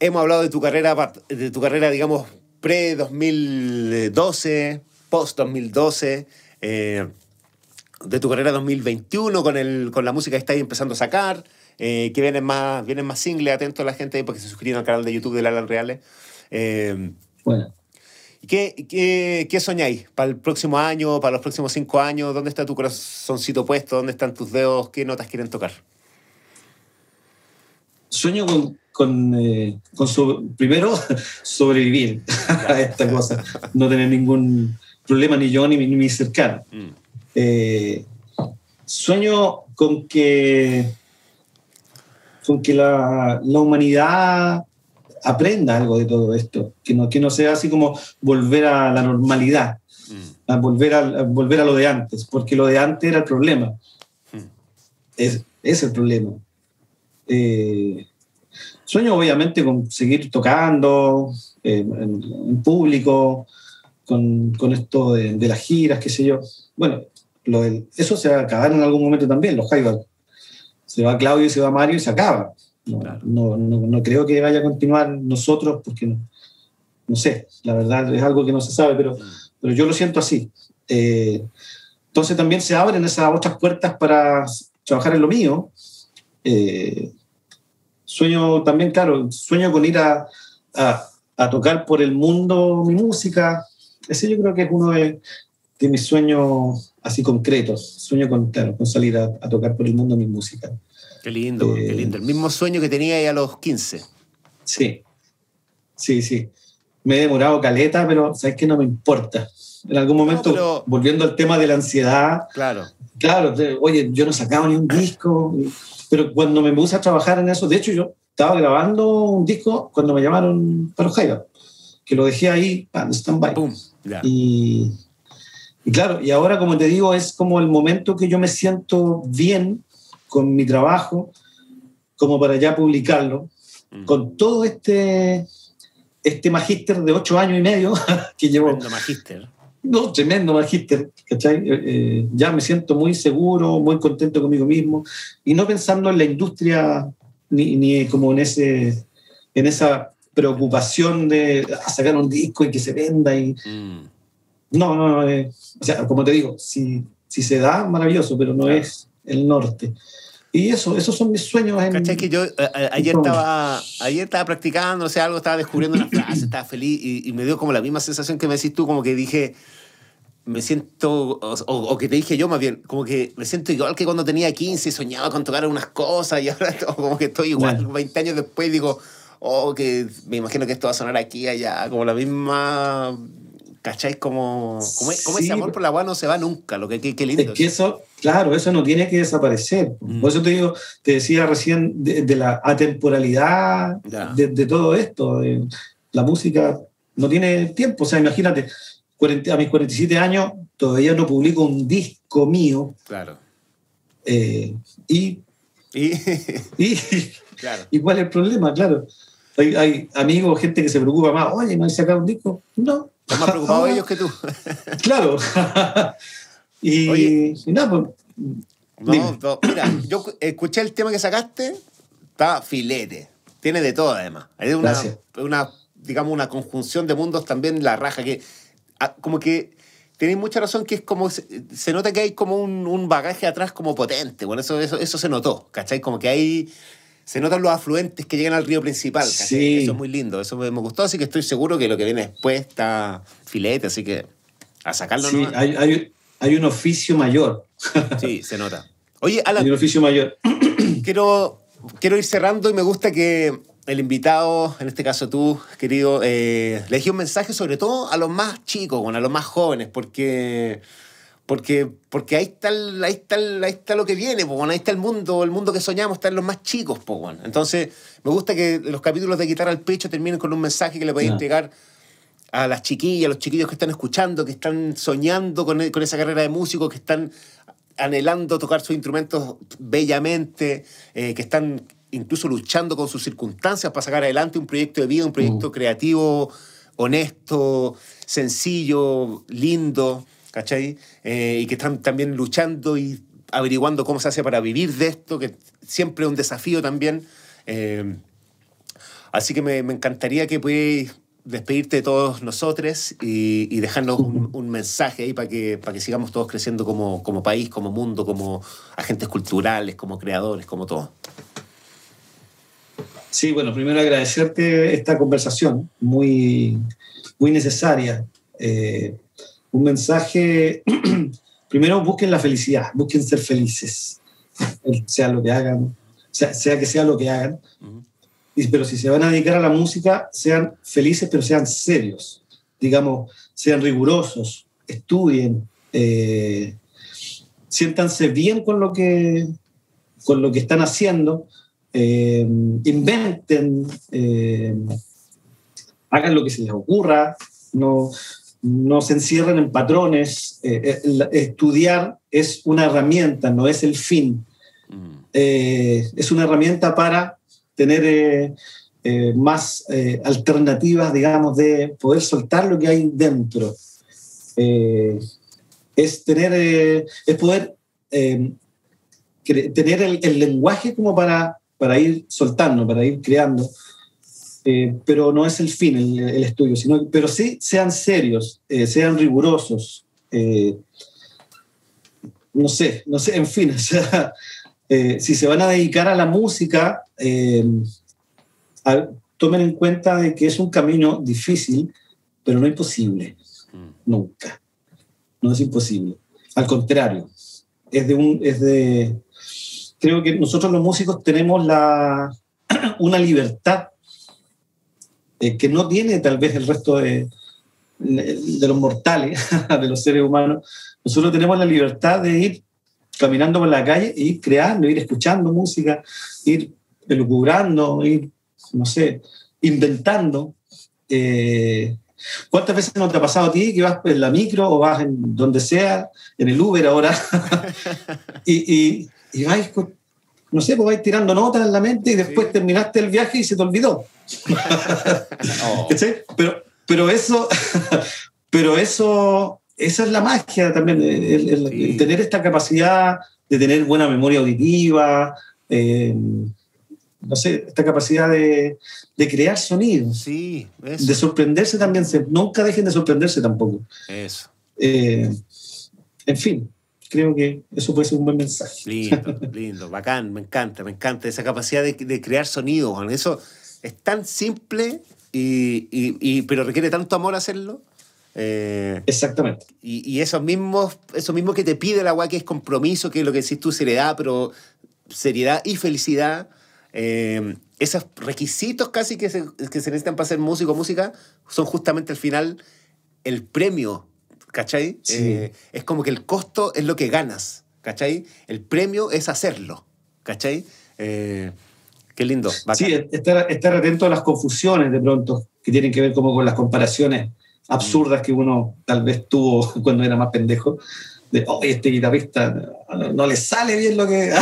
hemos hablado de tu carrera, de tu carrera, digamos, pre-2012, post-2012, eh, de tu carrera 2021 con, el, con la música que estáis empezando a sacar. Eh, que vienen más, vienen más singles, atentos a la gente porque se suscriben al canal de YouTube de Alan Reales. Eh, bueno. ¿Qué, qué, qué soñáis para el próximo año, para los próximos cinco años? ¿Dónde está tu corazoncito puesto? ¿Dónde están tus dedos? ¿Qué notas quieren tocar? Sueño con, con, eh, con primero (laughs) sobrevivir a esta cosa, no tener ningún problema ni yo ni, ni mi cercano. Mm. sueño con que con que la, la, humanidad aprenda algo de todo esto, que no, que no sea así como volver a la normalidad, mm. a volver, a, volver a lo de antes, porque lo de antes era el problema. Mm. Es, es, el problema. Eh, sueño obviamente con seguir tocando eh, en, público, con, con esto de, de, las giras, qué sé yo. Bueno, lo eso se va a acabar en algún momento también, los highball se va Claudio, se va Mario y se acaba. No, no, no, creo que vaya a continuar nosotros porque no, no, sé, la verdad es algo que no se sabe, pero, pero yo lo siento así. Eh, entonces también se abren esas otras puertas para trabajar en lo mío. Eh, sueño también, claro, sueño con ir a, a, a, tocar por el mundo mi música. Ese yo creo que es uno de, de mis sueños así concretos. Sueño con, claro, con salir a, a tocar por el mundo mi música. Qué lindo, qué lindo. El mismo sueño que tenía ahí a los 15. Sí, sí, sí. Me he demorado caleta, pero sabes que no me importa. En algún momento, volviendo al tema de la ansiedad. Claro. Claro, oye, yo no sacaba ni un disco, pero cuando me puse a trabajar en eso, de hecho, yo estaba grabando un disco cuando me llamaron para los que lo dejé ahí en stand-by. Y, y claro, y ahora, como te digo, es como el momento que yo me siento bien con mi trabajo como para ya publicarlo, mm. con todo este, este magíster de ocho años y medio (laughs) que llevo. Magíster. no, tremendo magíster, ¿cachai? Eh, eh, ya me siento muy seguro, muy contento conmigo mismo y no pensando en la industria ni, ni como en, ese, en esa preocupación de sacar un disco y que se venda y... Mm. No, no, no, eh, o sea, como te digo, si, si se da, maravilloso, pero no es el norte. Y eso, esos son mis sueños. En, ¿Cachai? Que yo ayer, estaba, ayer estaba practicando, o sea, algo, estaba descubriendo una frase, (clears throat) estaba feliz y, y, me dio como la misma sensación que me decís tú, como que dije, me siento, o, que te dije yo más bien, como que me siento igual que cuando tenía 15 y soñaba con tocar unas cosas y (laughs) ahora como que estoy igual, 20 años después digo, oh, que me imagino que esto va a sonar aquí allá, como la misma, ¿cacháis? Como, como, ese amor por la agua no se va nunca, lo que, qué lindo. Es que eso, claro, eso no tiene que desaparecer. Mm. Por eso te digo, te decía recién de, la atemporalidad de, de, todo esto, la música no tiene tiempo, o sea, imagínate a mis 47 años todavía no publico un disco mío. Claro. Eh, y, ¿Y? (laughs) y, cuál es el problema? Claro. Hay, amigos, gente que se preocupa más, oye, ¿no hay sacado un disco? No. Están más preocupados ellos que tú. (laughs) claro. (laughs) y, nada, pues. No, mira, yo escuché el tema que sacaste, está filete. Tiene de todo, además. Hay una, una, digamos, una conjunción de mundos también, la raja que Ah, como que tenéis mucha razón que es como, se, nota que hay como un, un, bagaje atrás como potente, bueno, eso, eso, eso se notó, ¿cachai? Como que hay, se notan los afluentes que llegan al río principal, ¿cachai? Eso es muy lindo, eso me, gustó, así que estoy seguro que lo que viene después está filete, así que a sacarlo. Sí, hay, hay, hay, un oficio mayor. (laughs) sí, se nota. Oye, Alan. Hay un oficio mayor. (clears throat) quiero, quiero ir cerrando y me gusta que el invitado, en este caso tú, querido, eh, le dije un mensaje sobre todo a los más chicos, a los más jóvenes, porque, porque, porque ahí, está ahí, está ahí está lo que viene, ahí está el mundo, el mundo que soñamos, está en los más chicos. Entonces, me gusta que los capítulos de Guitarra al Pecho terminen con un mensaje que le podéis entregar a las chiquillas, a los chiquillos que están escuchando, que están soñando con, con esa carrera de músicos, que están anhelando tocar sus instrumentos bellamente, eh, que están incluso luchando con sus circunstancias para sacar adelante un proyecto de vida, un proyecto mm. creativo, honesto, sencillo, lindo, ¿cachai? Eh, y que están también luchando y averiguando cómo se hace para vivir de esto, que siempre es un desafío también. Eh, así que me, encantaría que pudierais despedirte de todos nosotros y, dejarnos un, mensaje ahí para que, para que sigamos todos creciendo como, como país, como mundo, como agentes culturales, como creadores, como todo. Sí, bueno, primero agradecerte esta conversación muy, muy necesaria. Eh, un mensaje, (clears throat) primero busquen la felicidad, busquen ser felices, sea lo que hagan, sea, que sea lo que hagan. Pero si se van a dedicar a la música, sean felices, pero sean serios. Digamos, sean rigurosos, estudien, eh, siéntanse bien con lo que, con lo que están haciendo eh, inventen, eh, hagan lo que se les ocurra, no, no se encierren en patrones. Eh, estudiar es una herramienta, no es el fin. Mm. es una herramienta para tener más alternativas, digamos, de poder soltar lo que hay dentro. es tener, es poder tener el, lenguaje como para para ir soltando, para ir creando. Eh, pero no es el fin el, estudio, sino, pero sí sean serios, eh, sean rigurosos. Eh, no sé, no sé, en fin, (laughs) o sea, si se van a dedicar a la música, tomen en cuenta de que es un camino difícil, pero no imposible, mm. nunca. No es imposible. Al contrario, es de, un, es de, creo que nosotros los músicos tenemos la, (clears throat) una libertad eh, que no tiene tal vez el resto de, de los mortales, (laughs) de los seres humanos. Nosotros tenemos la libertad de ir caminando por la calle ir creando, ir escuchando música, ir elucubrando, ir, no sé, inventando. Eh, ¿Cuántas veces no te ha pasado a ti que vas en la micro o vas en donde sea, en el Uber ahora, (laughs) y, y vais, no sé, pues vais tirando notas en la mente y después terminaste el viaje y se te olvidó. (laughs) Oh. pero, pero eso, (laughs) pero eso esa es la magia también, el, tener esta capacidad de tener buena memoria auditiva, eh, no sé, esta capacidad de, crear sonidos. Sí, De sorprenderse también, nunca dejen de sorprenderse tampoco. Eso. Eh, en fin, creo que eso puede ser un buen mensaje. Lindo, (laughs) lindo, bacán, me encanta, me encanta esa capacidad de, crear sonidos. Eso es tan simple, y, pero requiere tanto amor hacerlo. Eh, Exactamente. Y, y, eso, mismo, eso mismo que te pide la agua, que es compromiso, que es lo que decís tú, seriedad, pero seriedad y felicidad. Eh, esos requisitos casi que se, que se necesitan para ser músico o música son justamente al final el premio ¿cachai? Eh, es como que el costo es lo que ganas, ¿cachai? El premio es hacerlo, ¿cachai? Eh, qué lindo. Sí, estar, estar, atento a las confusiones de pronto, que tienen que ver como con las comparaciones absurdas que uno tal vez tuvo (laughs) cuando era más pendejo. De, oh, este guitarrista no, le sale bien lo que...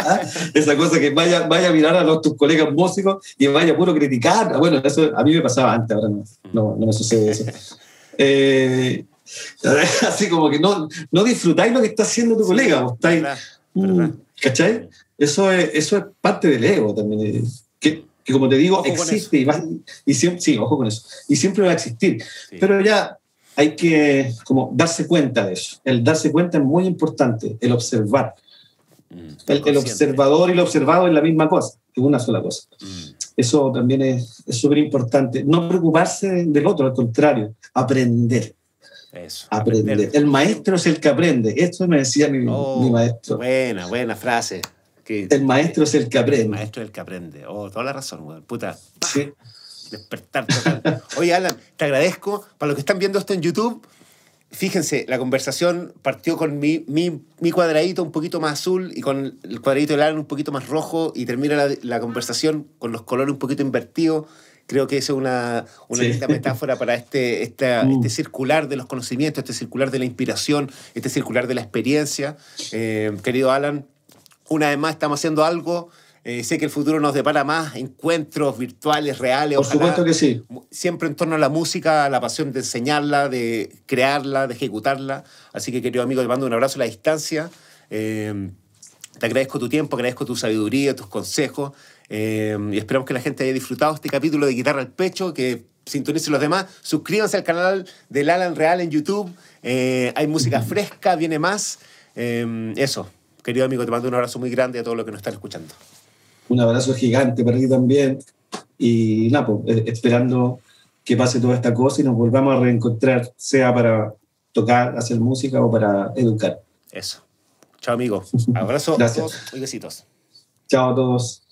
(laughs) Esa cosa que vaya, vaya a mirar a los, tus colegas músicos y vaya puro criticar. Bueno, eso a mí me pasaba antes, ahora no, no, no me sucede eso. (laughs) Eh, (laughs) Así como que no, no disfrutáis lo que está haciendo tu colega. Estáis, mm, ¿Cachai? Eso es, eso es parte del ego también. Eh, que, que como te digo, existe y, va, y siempre, sí, ojo con eso. Y siempre va a existir. Pero ya hay que como darse cuenta de eso. El darse cuenta es muy importante, el observar. Mm, el, observador y el observado es la misma cosa, es una sola cosa. Mm. Eso también es súper importante. No preocuparse del otro, al contrario, aprender. Aprender. El maestro es el que aprende. Esto me decía mi, oh, maestro. Buena, buena frase. el maestro es el que aprende. El maestro es el que aprende. Oh, toda la razón, Puta. Sí. Despertar total. Oye, Alan, te agradezco. Para los que están viendo esto en YouTube, fíjense, la conversación partió con mi, mi, mi, cuadradito un poquito más azul y con el cuadradito de Alan un poquito más rojo y termina la, la conversación con los colores un poquito invertidos Creo que eso es una, una linda metáfora para este, este, (laughs) mm. este circular de los conocimientos, este circular de la inspiración, este circular de la experiencia. Eh, querido Alan, una vez más estamos haciendo algo. Eh, sé que el futuro nos depara más encuentros virtuales, reales. Por supuesto que sí. Siempre en torno a la música, la pasión de enseñarla, de crearla, de ejecutarla. Así que, querido amigo, te mando un abrazo a la distancia. Eh, te agradezco tu tiempo, agradezco tu sabiduría, tus consejos. Eh, y esperamos que la gente haya disfrutado este capítulo de Guitarra al Pecho, que sintonicen los demás. Suscríbanse al canal del Alan Real en YouTube. Eh, hay música fresca, viene más. Eh, eso, querido amigo, te mando un abrazo muy grande a todos los que nos están escuchando. Un abrazo gigante para ti también. Y nada, pues, esperando que pase toda esta cosa y nos volvamos a reencontrar, sea para tocar, hacer música o para educar. Eso. Chao, amigo. (laughs) Abrazo Gracias. a todos y besitos. Chao a todos.